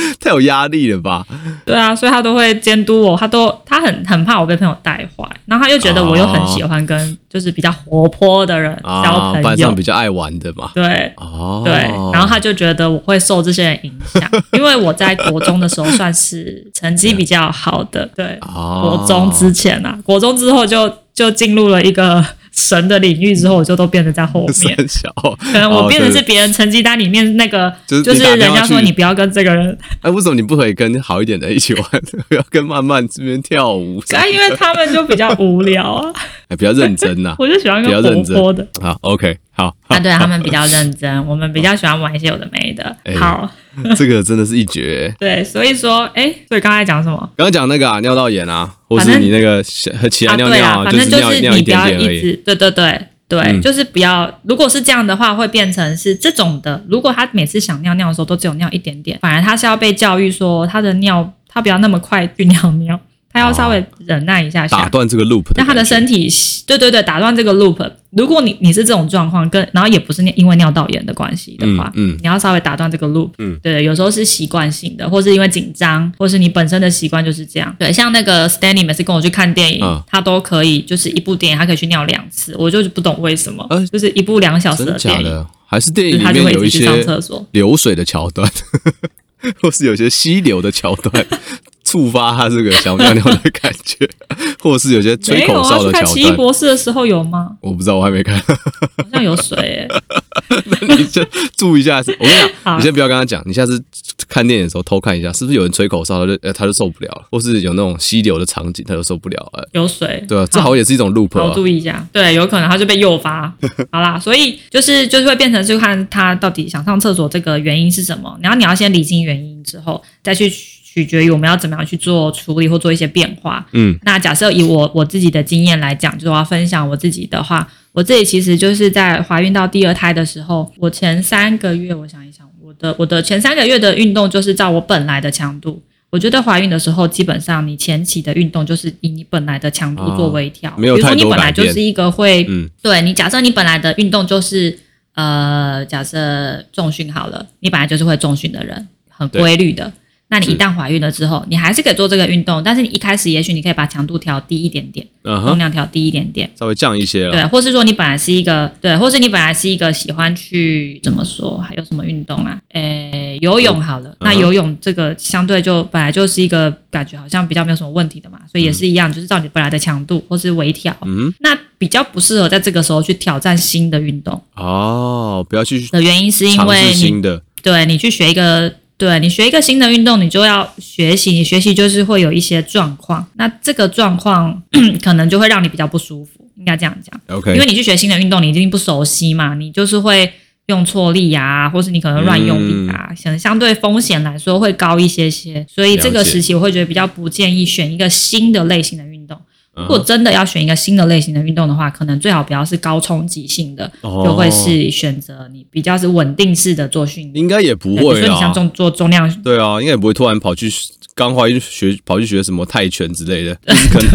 太有压力了吧？对啊，所以他都会监督我，他都他很很怕我被朋友带坏，然后他又觉得我又很喜欢跟就是比较活泼的人交朋友，班上比较爱玩的嘛。对，哦，对，然后他就觉得我会受这些人影响，因为我在国中的时候算是成绩比较好的，对，国中之前啊，国中之后就就进入了一个。神的领域之后，我就都变得在后面。小可能我变成是别人成绩单里面那个，就是人家说你不要跟这个人。哎，为什么你不可以跟好一点的一起玩？不要跟慢慢这边跳舞？啊，因为他们就比较无聊啊，比较认真呐。我就喜欢跟活泼的。好，OK，好。啊，对他们比较认真，我们比较喜欢玩一些有的没的。好，这个真的是一绝。对，所以说，哎，所以刚才讲什么？刚刚讲那个啊，尿道炎啊。或是你那个和其他尿尿，反正就是你不要一直，对对对对，就是不要。如果是这样的话，会变成是这种的。如果他每次想尿尿的时候都只有尿一点点，反而他是要被教育说他的尿，他不要那么快去尿尿。他要稍微忍耐一下，下，打断这个 loop。那他的身体，对对对，打断这个 loop。如果你你是这种状况，跟然后也不是因为尿道炎的关系的话，嗯，嗯你要稍微打断这个 loop。嗯，对，有时候是习惯性的，或是因为紧张，或是你本身的习惯就是这样。对，像那个 Stanley 每次跟我去看电影，嗯、他都可以，就是一部电影他可以去尿两次，我就是不懂为什么，呃、就是一部两小时的电影？还是电影里面有一些流水的桥段，或是有些溪流的桥段。触发他这个小尿尿的感觉，或者是有些吹口哨的桥段。看奇异博士的时候有吗？我不知道，我还没看。好像有水欸。那你先注意一下，我跟你讲，你先不要跟他讲，你下次看电影的时候偷看一下，是不是有人吹口哨，他就呃他就受不了了，或是有那种溪流的场景，他就受不了了。有水，对啊，这好像也是一种 loop。我注意一下，对，有可能他就被诱发。好啦，所以就是就是会变成就看他到底想上厕所这个原因是什么，然后你要先理清原因之后再去。取决于我们要怎么样去做处理或做一些变化。嗯，那假设以我我自己的经验来讲，就是我要分享我自己的话，我自己其实就是在怀孕到第二胎的时候，我前三个月，我想一想，我的我的前三个月的运动就是照我本来的强度。我觉得怀孕的时候，基本上你前期的运动就是以你本来的强度做微调。没有。比如说你本来就是一个会，嗯，对你假设你本来的运动就是呃，假设重训好了，你本来就是会重训的人，很规律的。那你一旦怀孕了之后，你还是可以做这个运动，但是你一开始也许你可以把强度调低一点点，重量调低一点点，稍微降一些了。对，或是说你本来是一个对，或是你本来是一个喜欢去怎么说，还有什么运动啊？诶，游泳好了，那游泳这个相对就本来就是一个感觉好像比较没有什么问题的嘛，所以也是一样，就是照你本来的强度或是微调。嗯，那比较不适合在这个时候去挑战新的运动哦，不要去的原因是因为新的对你去学一个。对，你学一个新的运动，你就要学习，你学习就是会有一些状况，那这个状况 可能就会让你比较不舒服，应该这样讲。OK，因为你去学新的运动，你一定不熟悉嘛，你就是会用错力啊，或是你可能乱用力啊，可能、嗯、相对风险来说会高一些些，所以这个时期我会觉得比较不建议选一个新的类型的运动。如果真的要选一个新的类型的运动的话，可能最好不要是高冲击性的，哦、就会是选择你比较是稳定式的做训练。应该也不会啊，所以你像重做重量，对啊，应该也不会突然跑去刚怀孕学跑去学什么泰拳之类的。可能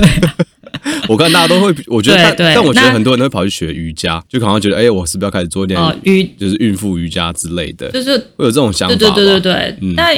我看大家都会，我觉得但，我觉得很多人都会跑去学瑜伽，那就好像觉得，哎、欸，我是不是要开始做一点瑜，就是孕妇瑜伽之类的，就是会有这种想法。对对对对对，嗯。但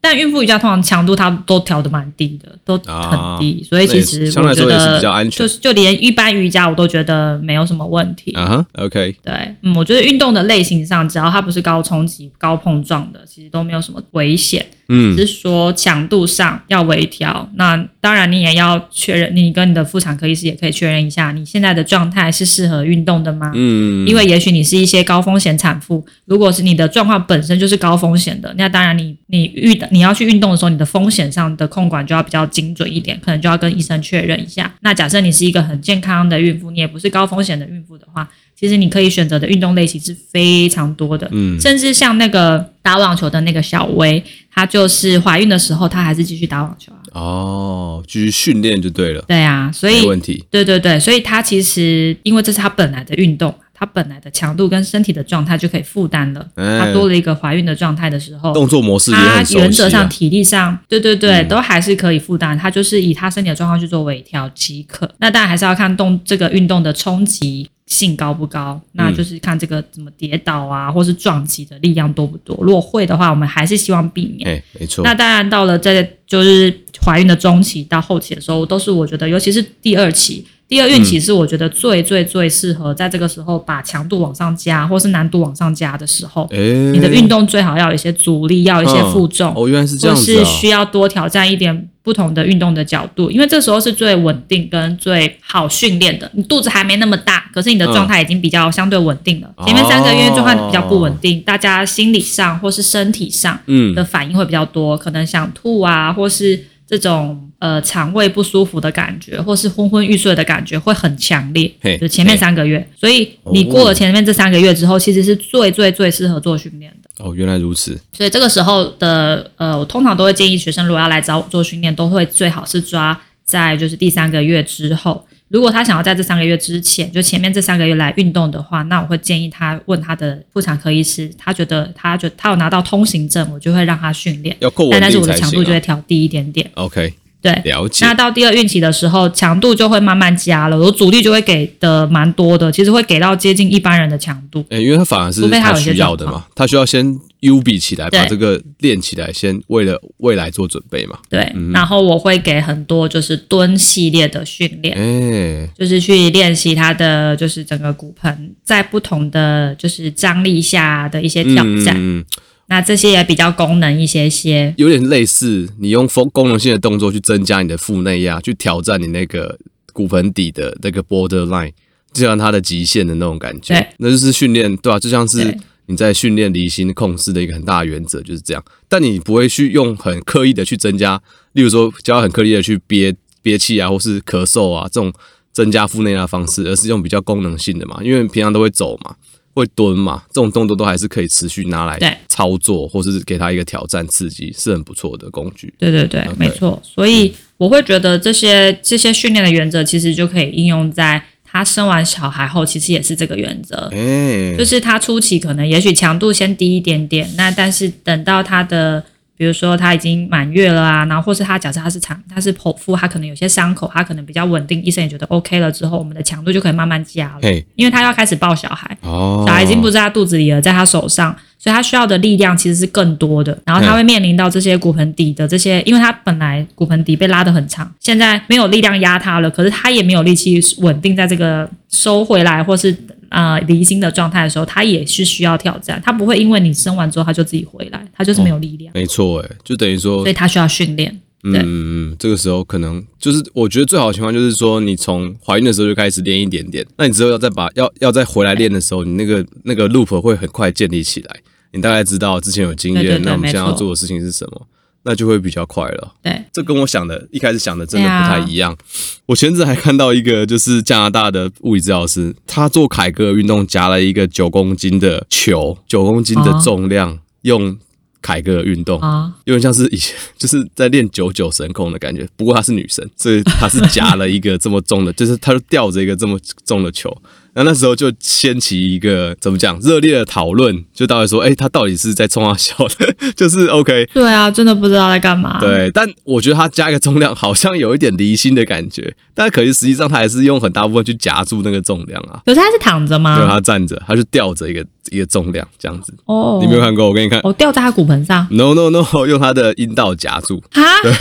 但孕妇瑜伽通常强度它都调的蛮低的，都很低，所以其实我觉得就是就连一般瑜伽我都觉得没有什么问题。啊 OK 对，嗯，我觉得运动的类型上，只要它不是高冲击、高碰撞的，其实都没有什么危险。嗯，只是说强度上要微调。那当然，你也要确认，你跟你的妇产科医师也可以确认一下，你现在的状态是适合运动的吗？嗯，因为也许你是一些高风险产妇，如果是你的状况本身就是高风险的，那当然你你遇你要去运动的时候，你的风险上的控管就要比较精准一点，可能就要跟医生确认一下。那假设你是一个很健康的孕妇，你也不是高风险的孕妇的话。其实你可以选择的运动类型是非常多的，嗯，甚至像那个打网球的那个小薇，她就是怀孕的时候，她还是继续打网球啊。哦，继续训练就对了。对啊，所以没问题。对对对，所以她其实因为这是她本来的运动，她本来的强度跟身体的状态就可以负担了。她、哎、多了一个怀孕的状态的时候，动作模式也很熟悉、啊、原则上体力上，对对对，嗯、都还是可以负担。她就是以她身体的状况去做微调即可。那当然还是要看动这个运动的冲击。性高不高，那就是看这个怎么跌倒啊，或是撞击的力量多不多。如果会的话，我们还是希望避免。哎，没错。那当然到了在就是怀孕的中期到后期的时候，都是我觉得，尤其是第二期。第二孕期是我觉得最最最适合在这个时候把强度往上加，或是难度往上加的时候。欸、你的运动最好要有一些阻力，要有一些负重。哦，原来是这样子、啊。就是需要多挑战一点不同的运动的角度，因为这时候是最稳定跟最好训练的。你肚子还没那么大，可是你的状态已经比较相对稳定了。嗯、前面三个月状态比较不稳定，哦、大家心理上或是身体上的反应会比较多，嗯、可能想吐啊，或是。这种呃肠胃不舒服的感觉，或是昏昏欲睡的感觉会很强烈，嘿就前面三个月，所以你过了前面这三个月之后，其实是最最最适合做训练的。哦，原来如此。所以这个时候的呃，我通常都会建议学生，如果要来找我做训练，都会最好是抓在就是第三个月之后。如果他想要在这三个月之前，就前面这三个月来运动的话，那我会建议他问他的妇产科医师，他觉得他觉得他有拿到通行证，我就会让他训练，要够稳定才行啊。但但是我的强度就会调低一点点。OK。对，了解。那到第二孕期的时候，强度就会慢慢加了，我阻力就会给的蛮多的，其实会给到接近一般人的强度。哎、欸，因为他反而是他需要的嘛，他需要先 U 比起来，把这个练起来，先为了未来做准备嘛。对，嗯、然后我会给很多就是蹲系列的训练，哎、欸，就是去练习他的就是整个骨盆在不同的就是张力下的一些挑战。那这些也比较功能一些些，有点类似你用功功能性的动作去增加你的腹内压，去挑战你那个骨盆底的那个 borderline，就像它的极限的那种感觉。对，那就是训练，对吧、啊？就像是你在训练离心控制的一个很大的原则就是这样。但你不会去用很刻意的去增加，例如说教很刻意的去憋憋气啊，或是咳嗽啊这种增加腹内压的方式，而是用比较功能性的嘛，因为平常都会走嘛。会蹲嘛？这种动作都还是可以持续拿来操作，对或是给他一个挑战刺激，是很不错的工具。对对对没错。所以我会觉得这些这些训练的原则，其实就可以应用在他生完小孩后，其实也是这个原则。欸、就是他初期可能也许强度先低一点点，那但是等到他的。比如说他已经满月了啊，然后或是他假设他是产，他是剖腹，他可能有些伤口，他可能比较稳定，医生也觉得 OK 了之后，我们的强度就可以慢慢加了。嘿因为他要开始抱小孩，哦、小孩已经不在他肚子里了，在他手上，所以他需要的力量其实是更多的。然后他会面临到这些骨盆底的这些，因为他本来骨盆底被拉得很长，现在没有力量压他了，可是他也没有力气稳定在这个收回来或是。啊、呃，离心的状态的时候，他也是需要挑战，他不会因为你生完之后他就自己回来，他就是没有力量。哦、没错，哎，就等于说，所以他需要训练。嗯，这个时候可能就是我觉得最好的情况就是说，你从怀孕的时候就开始练一点点，那你之后要再把要要再回来练的时候，你那个那个 loop 会很快建立起来，你大概知道之前有经验，那我们现在要做的事情是什么。那就会比较快了。对，这跟我想的，一开始想的真的不太一样。啊、我前阵还看到一个，就是加拿大的物理治疗师，他做凯格尔运动，夹了一个九公斤的球，九公斤的重量，啊、用凯格尔运动，啊，有点像是以前 就是在练九九神功的感觉。不过她是女生，所以她是夹了一个这么重的，就是她就吊着一个这么重的球。那那时候就掀起一个怎么讲热烈的讨论，就到底说，哎、欸，他到底是在冲他笑的，就是 OK。对啊，真的不知道在干嘛。对，但我觉得他加一个重量，好像有一点离心的感觉。但可惜实际上他还是用很大部分去夹住那个重量啊。可是他是躺着吗？对，他站着，他是吊着一个一个重量这样子。哦，你没有看过？我给你看。哦，吊在他骨盆上。No No No，用他的阴道夹住。啊。对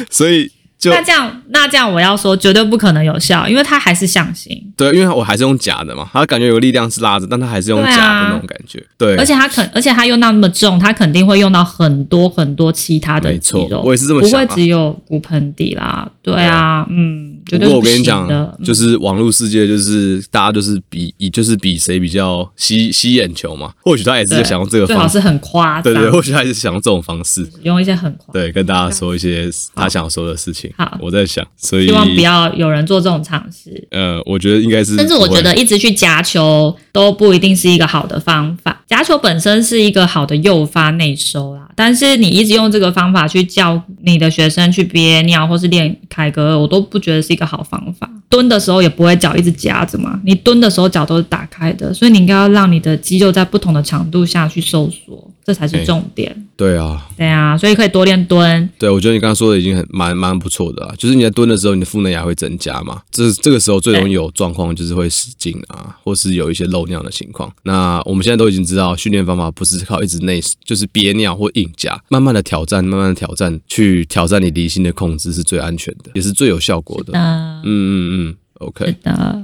所以。就那这样，那这样我要说绝对不可能有效，因为它还是向心。对，因为我还是用假的嘛，他感觉有力量是拉着，但他还是用假的那种感觉。对，而且他肯，而且他用到那么重，他肯定会用到很多很多其他的肌肉。没错，我也是这么想、啊。不会只有骨盆底啦。对啊，对嗯。不过我跟你讲，就是网络世界，就是大家就是比，以就是比谁比较吸吸眼球嘛。或许他也是想用这个方式，最好是很夸张。对，对对，或许他也是想用这种方式，用一些很夸。对，跟大家说一些他想说的事情。好，我在想，所以希望不要有人做这种尝试。呃，我觉得应该是，甚至我觉得一直去夹球都不一定是一个好的方法。夹球本身是一个好的诱发内收啦，但是你一直用这个方法去教你的学生去憋尿或是练凯格尔，我都不觉得是一个好方法。蹲的时候也不会脚一直夹着嘛，你蹲的时候脚都是打开的，所以你应该要让你的肌肉在不同的长度下去收缩。这才是重点。对啊，对啊，所以可以多练蹲。对，我觉得你刚刚说的已经很蛮蛮不错的了，就是你在蹲的时候，你的腹内压会增加嘛，这这个时候最容易有状况，就是会失禁啊，或是有一些漏尿的情况。那我们现在都已经知道，训练方法不是靠一直内，就是憋尿或硬夹，慢慢的挑战，慢慢的挑战，去挑战你离心的控制是最安全的，也是最有效果的。嗯嗯嗯。OK，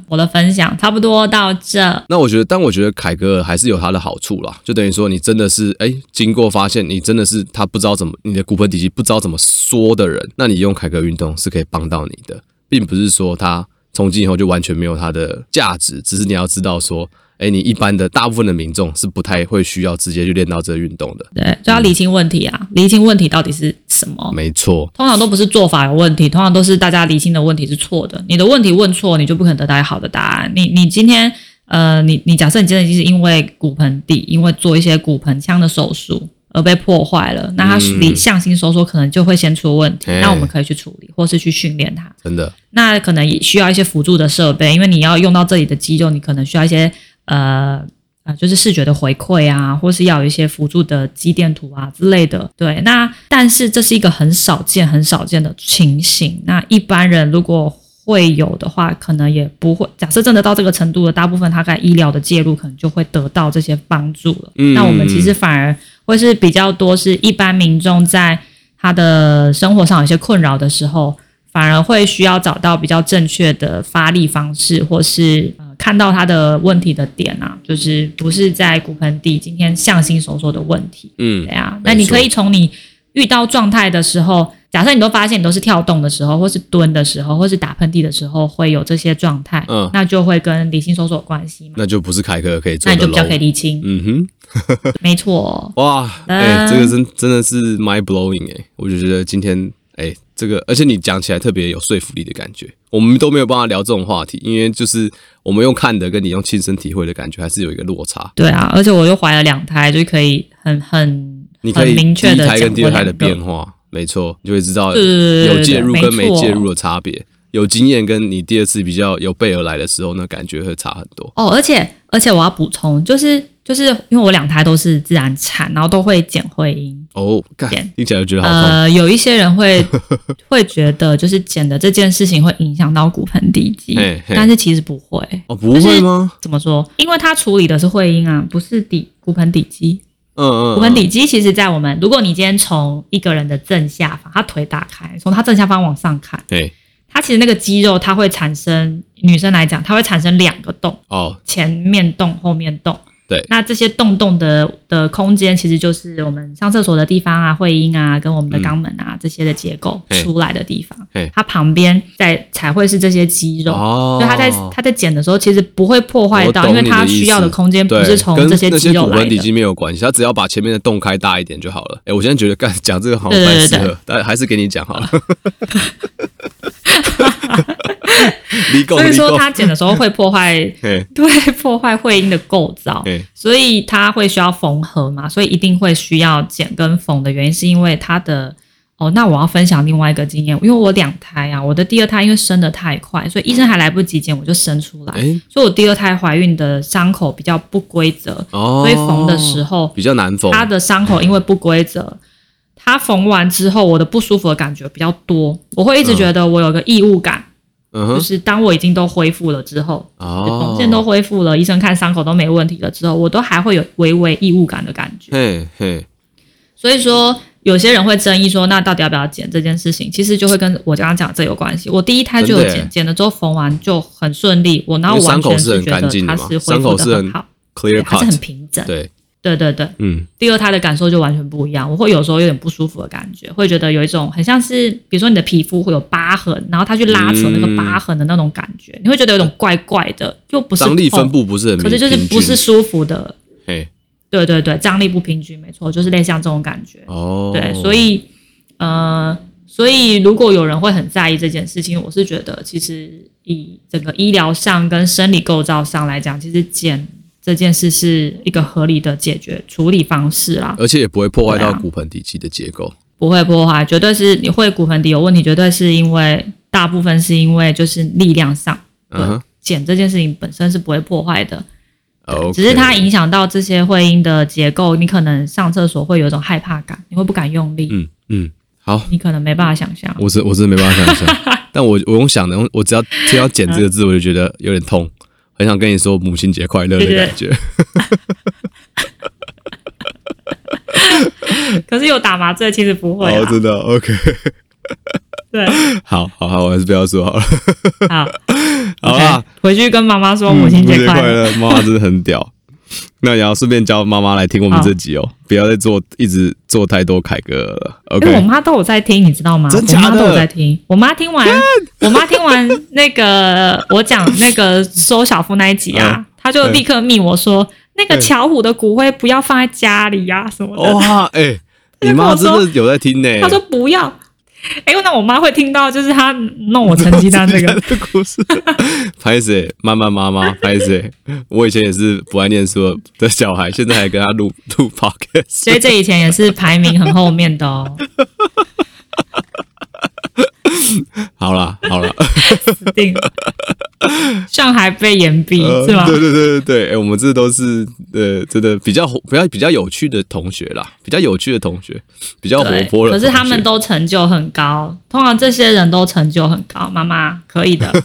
我的分享差不多到这。那我觉得，但我觉得凯格尔还是有它的好处啦，就等于说，你真的是哎，经过发现，你真的是他不知道怎么，你的骨盆底肌不知道怎么缩的人，那你用凯格运动是可以帮到你的，并不是说他从今以后就完全没有它的价值，只是你要知道说。哎，你一般的大部分的民众是不太会需要直接去练到这个运动的，对，就要厘清问题啊，嗯、厘清问题到底是什么？没错，通常都不是做法有问题，通常都是大家厘清的问题是错的。你的问题问错，你就不可能得到好的答案。你你今天呃，你你假设你真的就是因为骨盆底，因为做一些骨盆腔的手术而被破坏了，那它离向心收缩可能就会先出问题，嗯、那我们可以去处理，或是去训练它。真的，那可能也需要一些辅助的设备，因为你要用到这里的肌肉，你可能需要一些呃。啊，就是视觉的回馈啊，或是要有一些辅助的肌电图啊之类的。对，那但是这是一个很少见、很少见的情形。那一般人如果会有的话，可能也不会。假设真的到这个程度了，大部分他在医疗的介入，可能就会得到这些帮助了。嗯，那我们其实反而会是比较多，是一般民众在他的生活上有些困扰的时候，反而会需要找到比较正确的发力方式，或是。看到他的问题的点啊，就是不是在骨盆底今天向心收缩的问题，嗯，对啊。那你可以从你遇到状态的时候，假设你都发现你都是跳动的时候，或是蹲的时候，或是打喷嚏的时候会有这些状态，嗯，那就会跟离心收缩有关系嘛。那就不是凯格可以做的，那你就比较可以厘清。嗯哼，没错。哇，哎、欸，这个真真的是 mind blowing 哎、欸，我就觉得今天。哎，这个，而且你讲起来特别有说服力的感觉，我们都没有办法聊这种话题，因为就是我们用看的，跟你用亲身体会的感觉，还是有一个落差。对啊，而且我又怀了两胎，就可以很很你可以明确的讲第一胎跟第二胎的变化，没错，你就会知道有介入跟没介入的差别，有经验跟你第二次比较有备而来的时候，那感觉会差很多。哦，而且而且我要补充，就是。就是因为我两胎都是自然产，然后都会剪会阴哦，剪听起来就觉得好痛。呃，有一些人会 会觉得，就是剪的这件事情会影响到骨盆底肌，但是其实不会哦，不会吗？怎么说？因为它处理的是会阴啊，不是底骨盆底肌。嗯，嗯嗯，骨盆底肌其实，在我们如果你今天从一个人的正下方，他腿打开，从他正下方往上看，对，他其实那个肌肉它会产生，女生来讲，它会产生两个洞哦，前面洞，后面洞。对，那这些洞洞的的空间，其实就是我们上厕所的地方啊，会阴啊，跟我们的肛门啊、嗯、这些的结构出来的地方。它旁边在才会是这些肌肉，哦、所以它在它在剪的时候，其实不会破坏到，因为它需要的空间不是从这些肌肉来的。跟那些骨盆底肌没有关系，它只要把前面的洞开大一点就好了。哎，我现在觉得干讲这个好像不太适合，但还是给你讲好了。所以说，他剪的时候会破坏，对，破坏会阴的构造，所以他会需要缝合嘛，所以一定会需要剪跟缝的原因，是因为他的哦。那我要分享另外一个经验，因为我两胎啊，我的第二胎因为生的太快，所以医生还来不及剪我就生出来，所以我第二胎怀孕的伤口比较不规则，所以缝的时候比较难缝。他的伤口因为不规则，他缝完之后，我的不舒服的感觉比较多，我会一直觉得我有个异物感。就是当我已经都恢复了之后，缝线都恢复了，医生看伤口都没问题了之后，我都还会有微微异物感的感觉。嘿嘿，所以说有些人会争议说，那到底要不要剪这件事情？其实就会跟我刚刚讲这有关系。我第一胎就有剪，剪了之后缝完就很顺利，我然后完全是觉得它是恢复的很好，它是很平整。对。对对对，嗯，第二胎的感受就完全不一样。我会有时候有点不舒服的感觉，会觉得有一种很像是，比如说你的皮肤会有疤痕，然后它去拉扯那个疤痕的那种感觉，嗯、你会觉得有种怪怪的，又不是张力分布不是很，可是就是不是舒服的。嘿，对对对，张力不平均，没错，就是类似像这种感觉。哦，对，所以呃，所以如果有人会很在意这件事情，我是觉得其实以整个医疗上跟生理构造上来讲，其实剪。这件事是一个合理的解决处理方式啦，而且也不会破坏到骨盆底肌的结构，不会破坏，绝对是你会骨盆底有问题，绝对是因为大部分是因为就是力量上，嗯哼，剪这件事情本身是不会破坏的.只是它影响到这些会阴的结构，你可能上厕所会有一种害怕感，你会不敢用力。嗯嗯，好，你可能没办法想象。我是我是没办法想象，但我我用想的，我只要听到“减”这个字，我就觉得有点痛，很想跟你说母亲节快乐的感觉。可是有打麻醉，其实不会。哦，真的，OK。对，好好好，我还是不要说好了。好，好啦，回去跟妈妈说母亲节快乐。妈妈真的很屌。那也要顺便教妈妈来听我们这集哦，不要再做一直做太多凯哥了。OK，我妈都有在听，你知道吗？真的？我妈都有在听。我妈听完，我妈听完那个我讲那个收小夫那一集啊，她就立刻密我说，那个巧虎的骨灰不要放在家里呀什么的。哇，哎，你妈真的有在听呢。她说不要。哎，那我妈会听到，就是她弄我成绩单这个 故事。拍谁，妈妈妈妈，拍谁。我以前也是不爱念书的小孩，现在还跟他录录 podcast，所以这以前也是排名很后面的哦。好了好了，死定了。上海被延毕、呃、是吗？对对对对对，哎、欸，我们这都是呃，真的比较比较比较有趣的同学啦，比较有趣的同学，比较活泼的。可是他们都成就很高，通常这些人都成就很高。妈妈可以的。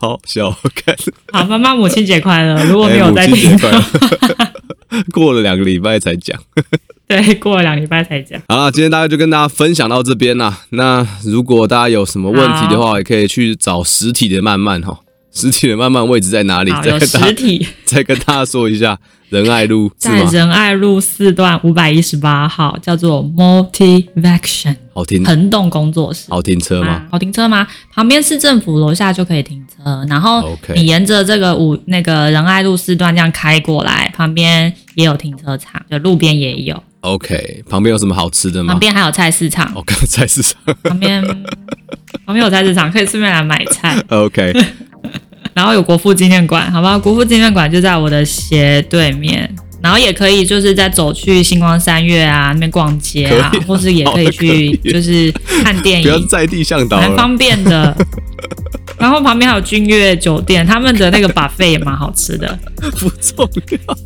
好笑，看。好，妈妈母亲节快乐！如果没有在听，欸、过了两个礼拜才讲。对，过了两礼拜才讲。好了，今天大概就跟大家分享到这边啦。那如果大家有什么问题的话，也可以去找实体的慢慢哈。实体的慢慢位置在哪里？有实体，再跟大家说一下。仁爱路在仁爱路四段五百一十八号，叫做 Motivation，好停，恒动工作室，好停车吗？好停车吗？旁边市政府楼下就可以停车，然后你沿着这个五那个仁爱路四段这样开过来，旁边也有停车场，就路边也有。OK，旁边有什么好吃的吗？旁边还有菜市场。我看菜市场。旁边 旁边有菜市场，可以顺便来买菜。OK。然后有国父纪念馆，好吧？国父纪念馆就在我的斜对面，然后也可以就是在走去星光三月啊那边逛街啊，或是也可以去就是看电影，不要在地向导，蛮方便的。然后旁边还有君悦酒店，他们的那个 buffet 也蛮好吃的。不重要。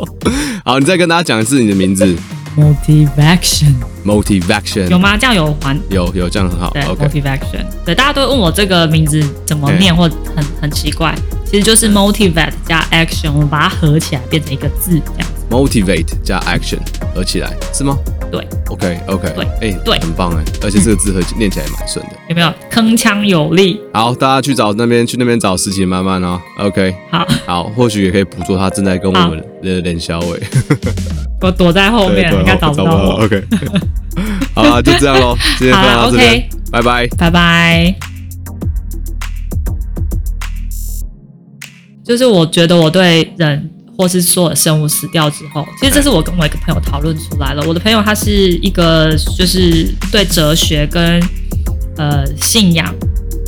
好，你再跟大家讲一次你的名字。Motivation，Motivation 有吗？这样有还？有有这样很好。对，Motivation，对，大家都问我这个名字怎么念，或很很奇怪，其实就是 motivate 加 action，我们把它合起来变成一个字这样子。motivate 加 action 合起来是吗？对，OK OK，对，哎、欸，对，很棒哎，而且这个字合念起来也蛮顺的，有没有？铿锵有力？好，大家去找那边去那边找实体漫漫哦，OK，好，好，或许也可以捕捉他正在跟我们的连小伟，我躲在后面，应该找不到我，OK，好啊，就这样喽，今天分享到这边，OK，拜拜，拜拜。就是我觉得我对人。或是说生物死掉之后，其实这是我跟我一个朋友讨论出来了。我的朋友他是一个就是对哲学跟呃信仰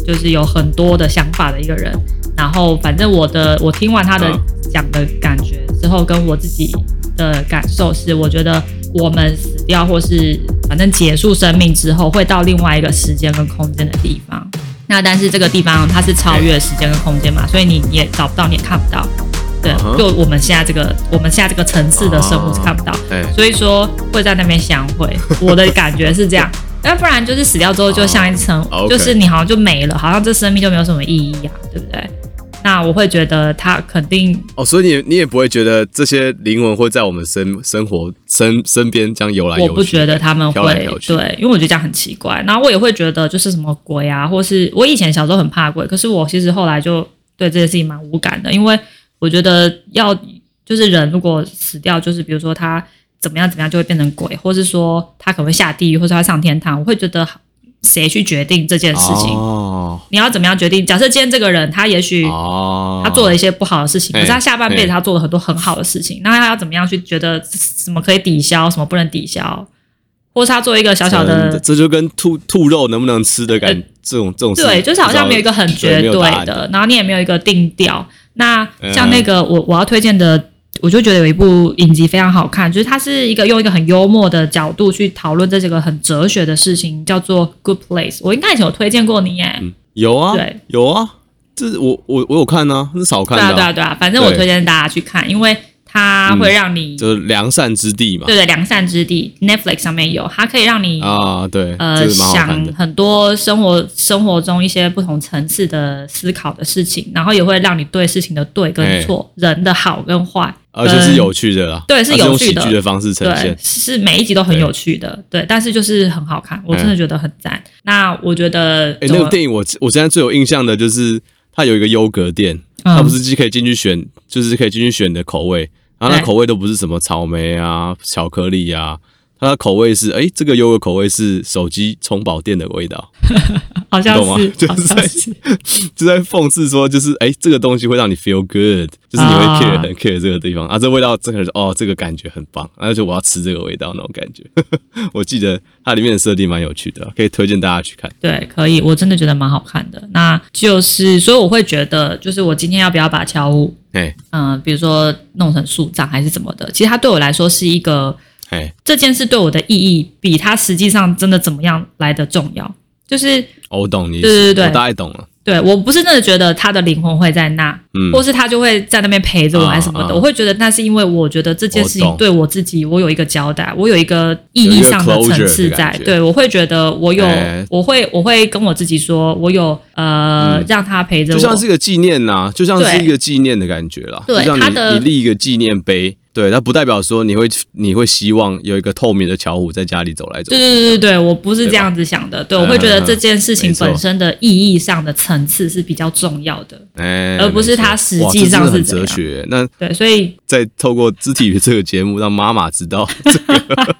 就是有很多的想法的一个人。然后反正我的我听完他的讲的感觉之后，跟我自己的感受是，我觉得我们死掉或是反正结束生命之后，会到另外一个时间跟空间的地方。那但是这个地方它是超越时间跟空间嘛，所以你也找不到，你也看不到。对，就我们现在这个，我们现在这个层次的生物是看不到，所以说会在那边相会。我的感觉是这样，那不然就是死掉之后就像一层，就是你好像就没了，好像这生命就没有什么意义啊，对不对？那我会觉得他肯定哦，所以你你也不会觉得这些灵魂会在我们生生活身身边这样游来游去？我不觉得他们会，对，因为我觉得这样很奇怪。然后我也会觉得就是什么鬼啊，或是我以前小时候很怕鬼，可是我其实后来就对这件事情蛮无感的，因为。我觉得要就是人如果死掉，就是比如说他怎么样怎么样就会变成鬼，或是说他可能会下地狱，或是他上天堂。我会觉得谁去决定这件事情？哦，你要怎么样决定？假设今天这个人他也许他做了一些不好的事情，可是他下半辈子他做了很多很好的事情，那他要怎么样去觉得什么可以抵消，什么不能抵消？或是他做一个小小的，这就跟兔兔肉能不能吃的感觉，这种这种对，就是好像没有一个很绝对的，然后你也没有一个定调。那像那个我我要推荐的，我就觉得有一部影集非常好看，就是它是一个用一个很幽默的角度去讨论这几个很哲学的事情，叫做《Good Place》。我应该以前有推荐过你耶，嗯，有啊，对，有啊，这是我我我有看啊，很少看。对啊。对啊对啊，反正我推荐大家去看，因为。它会让你、嗯、就是良善之地嘛，对对，良善之地，Netflix 上面有，它可以让你啊，对，呃，想很多生活生活中一些不同层次的思考的事情，然后也会让你对事情的对跟错，欸、人的好跟坏，而且是有趣的啦，对，是有趣的，喜剧的方式呈现，是每一集都很有趣的，对，对，但是就是很好看，我真的觉得很赞。欸、那我觉得，哎、欸，那个电影我我现在最有印象的就是它有一个优格店，它不是既可以进去选，就是可以进去选的口味。然后那口味都不是什么草莓啊、巧克力啊，它的口味是哎，这个优格口味是手机充饱电的味道，好像是，就是在 就在讽刺说，就是哎，这个东西会让你 feel good，就是你会 care 很 care 这个地方啊，这味道真的是哦，这个感觉很棒，而且我要吃这个味道那种感觉。我记得它里面的设定蛮有趣的，可以推荐大家去看。对，可以，我真的觉得蛮好看的。那就是，所以我会觉得，就是我今天要不要把敲物。嗯 Hey.、呃，比如说弄成树葬还是怎么的，其实它对我来说是一个.这件事对我的意义比它实际上真的怎么样来的重要。就是，我懂你，对对对，我大概懂了。对，我不是真的觉得他的灵魂会在那，嗯，或是他就会在那边陪着我，还是什么的。我会觉得那是因为我觉得这件事情对我自己，我有一个交代，我有一个意义上的层次在。对，我会觉得我有，我会我会跟我自己说，我有呃，让他陪着我，就像是一个纪念呐，就像是一个纪念的感觉啦。对，他的你立一个纪念碑。对，那不代表说你会你会希望有一个透明的巧虎在家里走来走去。对对对对，我不是这样子想的。对，我会觉得这件事情本身的意义上的层次是比较重要的，哎而不是它实际上是哲学。那对，所以 在透过肢体语这个节目，让妈妈知道这个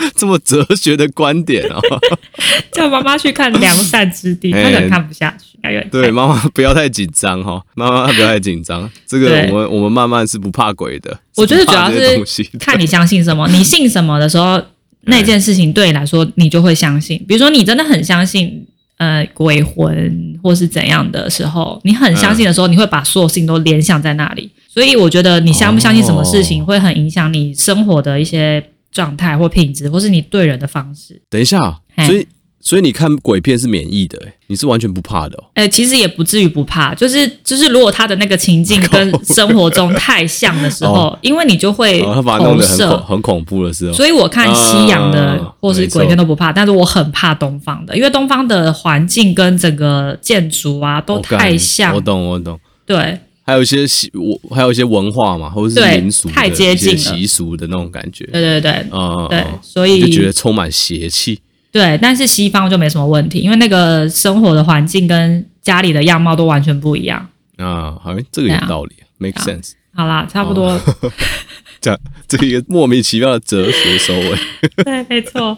这么哲学的观点哦，叫妈妈去看《良善之地》，她可能看不下去。对，妈妈不要太紧张哈，妈妈不要太紧张。这个我们我们慢慢是不怕鬼的。我觉得主要是看你相信什么，你信什么的时候，那件事情对你来说你就会相信。比如说你真的很相信呃鬼魂或是怎样的时候，你很相信的时候，你会把所有事情都联想在那里。所以我觉得你相不相信什么事情会很影响你生活的一些状态或品质，或是你对人的方式。等一下，所以。所以你看鬼片是免疫的，欸，你是完全不怕的哦。哎，其实也不至于不怕，就是就是，如果他的那个情境跟 生活中太像的时候，因为你就会他把它弄得很很恐怖的时候。所以我看西洋的或是鬼片都不怕，但是我很怕东方的，因为东方的环境跟整个建筑啊都太像。我懂，我懂。对，还有一些习，我还有一些文化嘛，或者是民俗太接近习俗的那种感觉。对对对，嗯，对，所以就觉得充满邪气。对，但是西方就没什么问题，因为那个生活的环境跟家里的样貌都完全不一样啊。好，这个有道理，make sense。好啦，差不多。这样，这一个莫名其妙的哲学收尾。对，没错。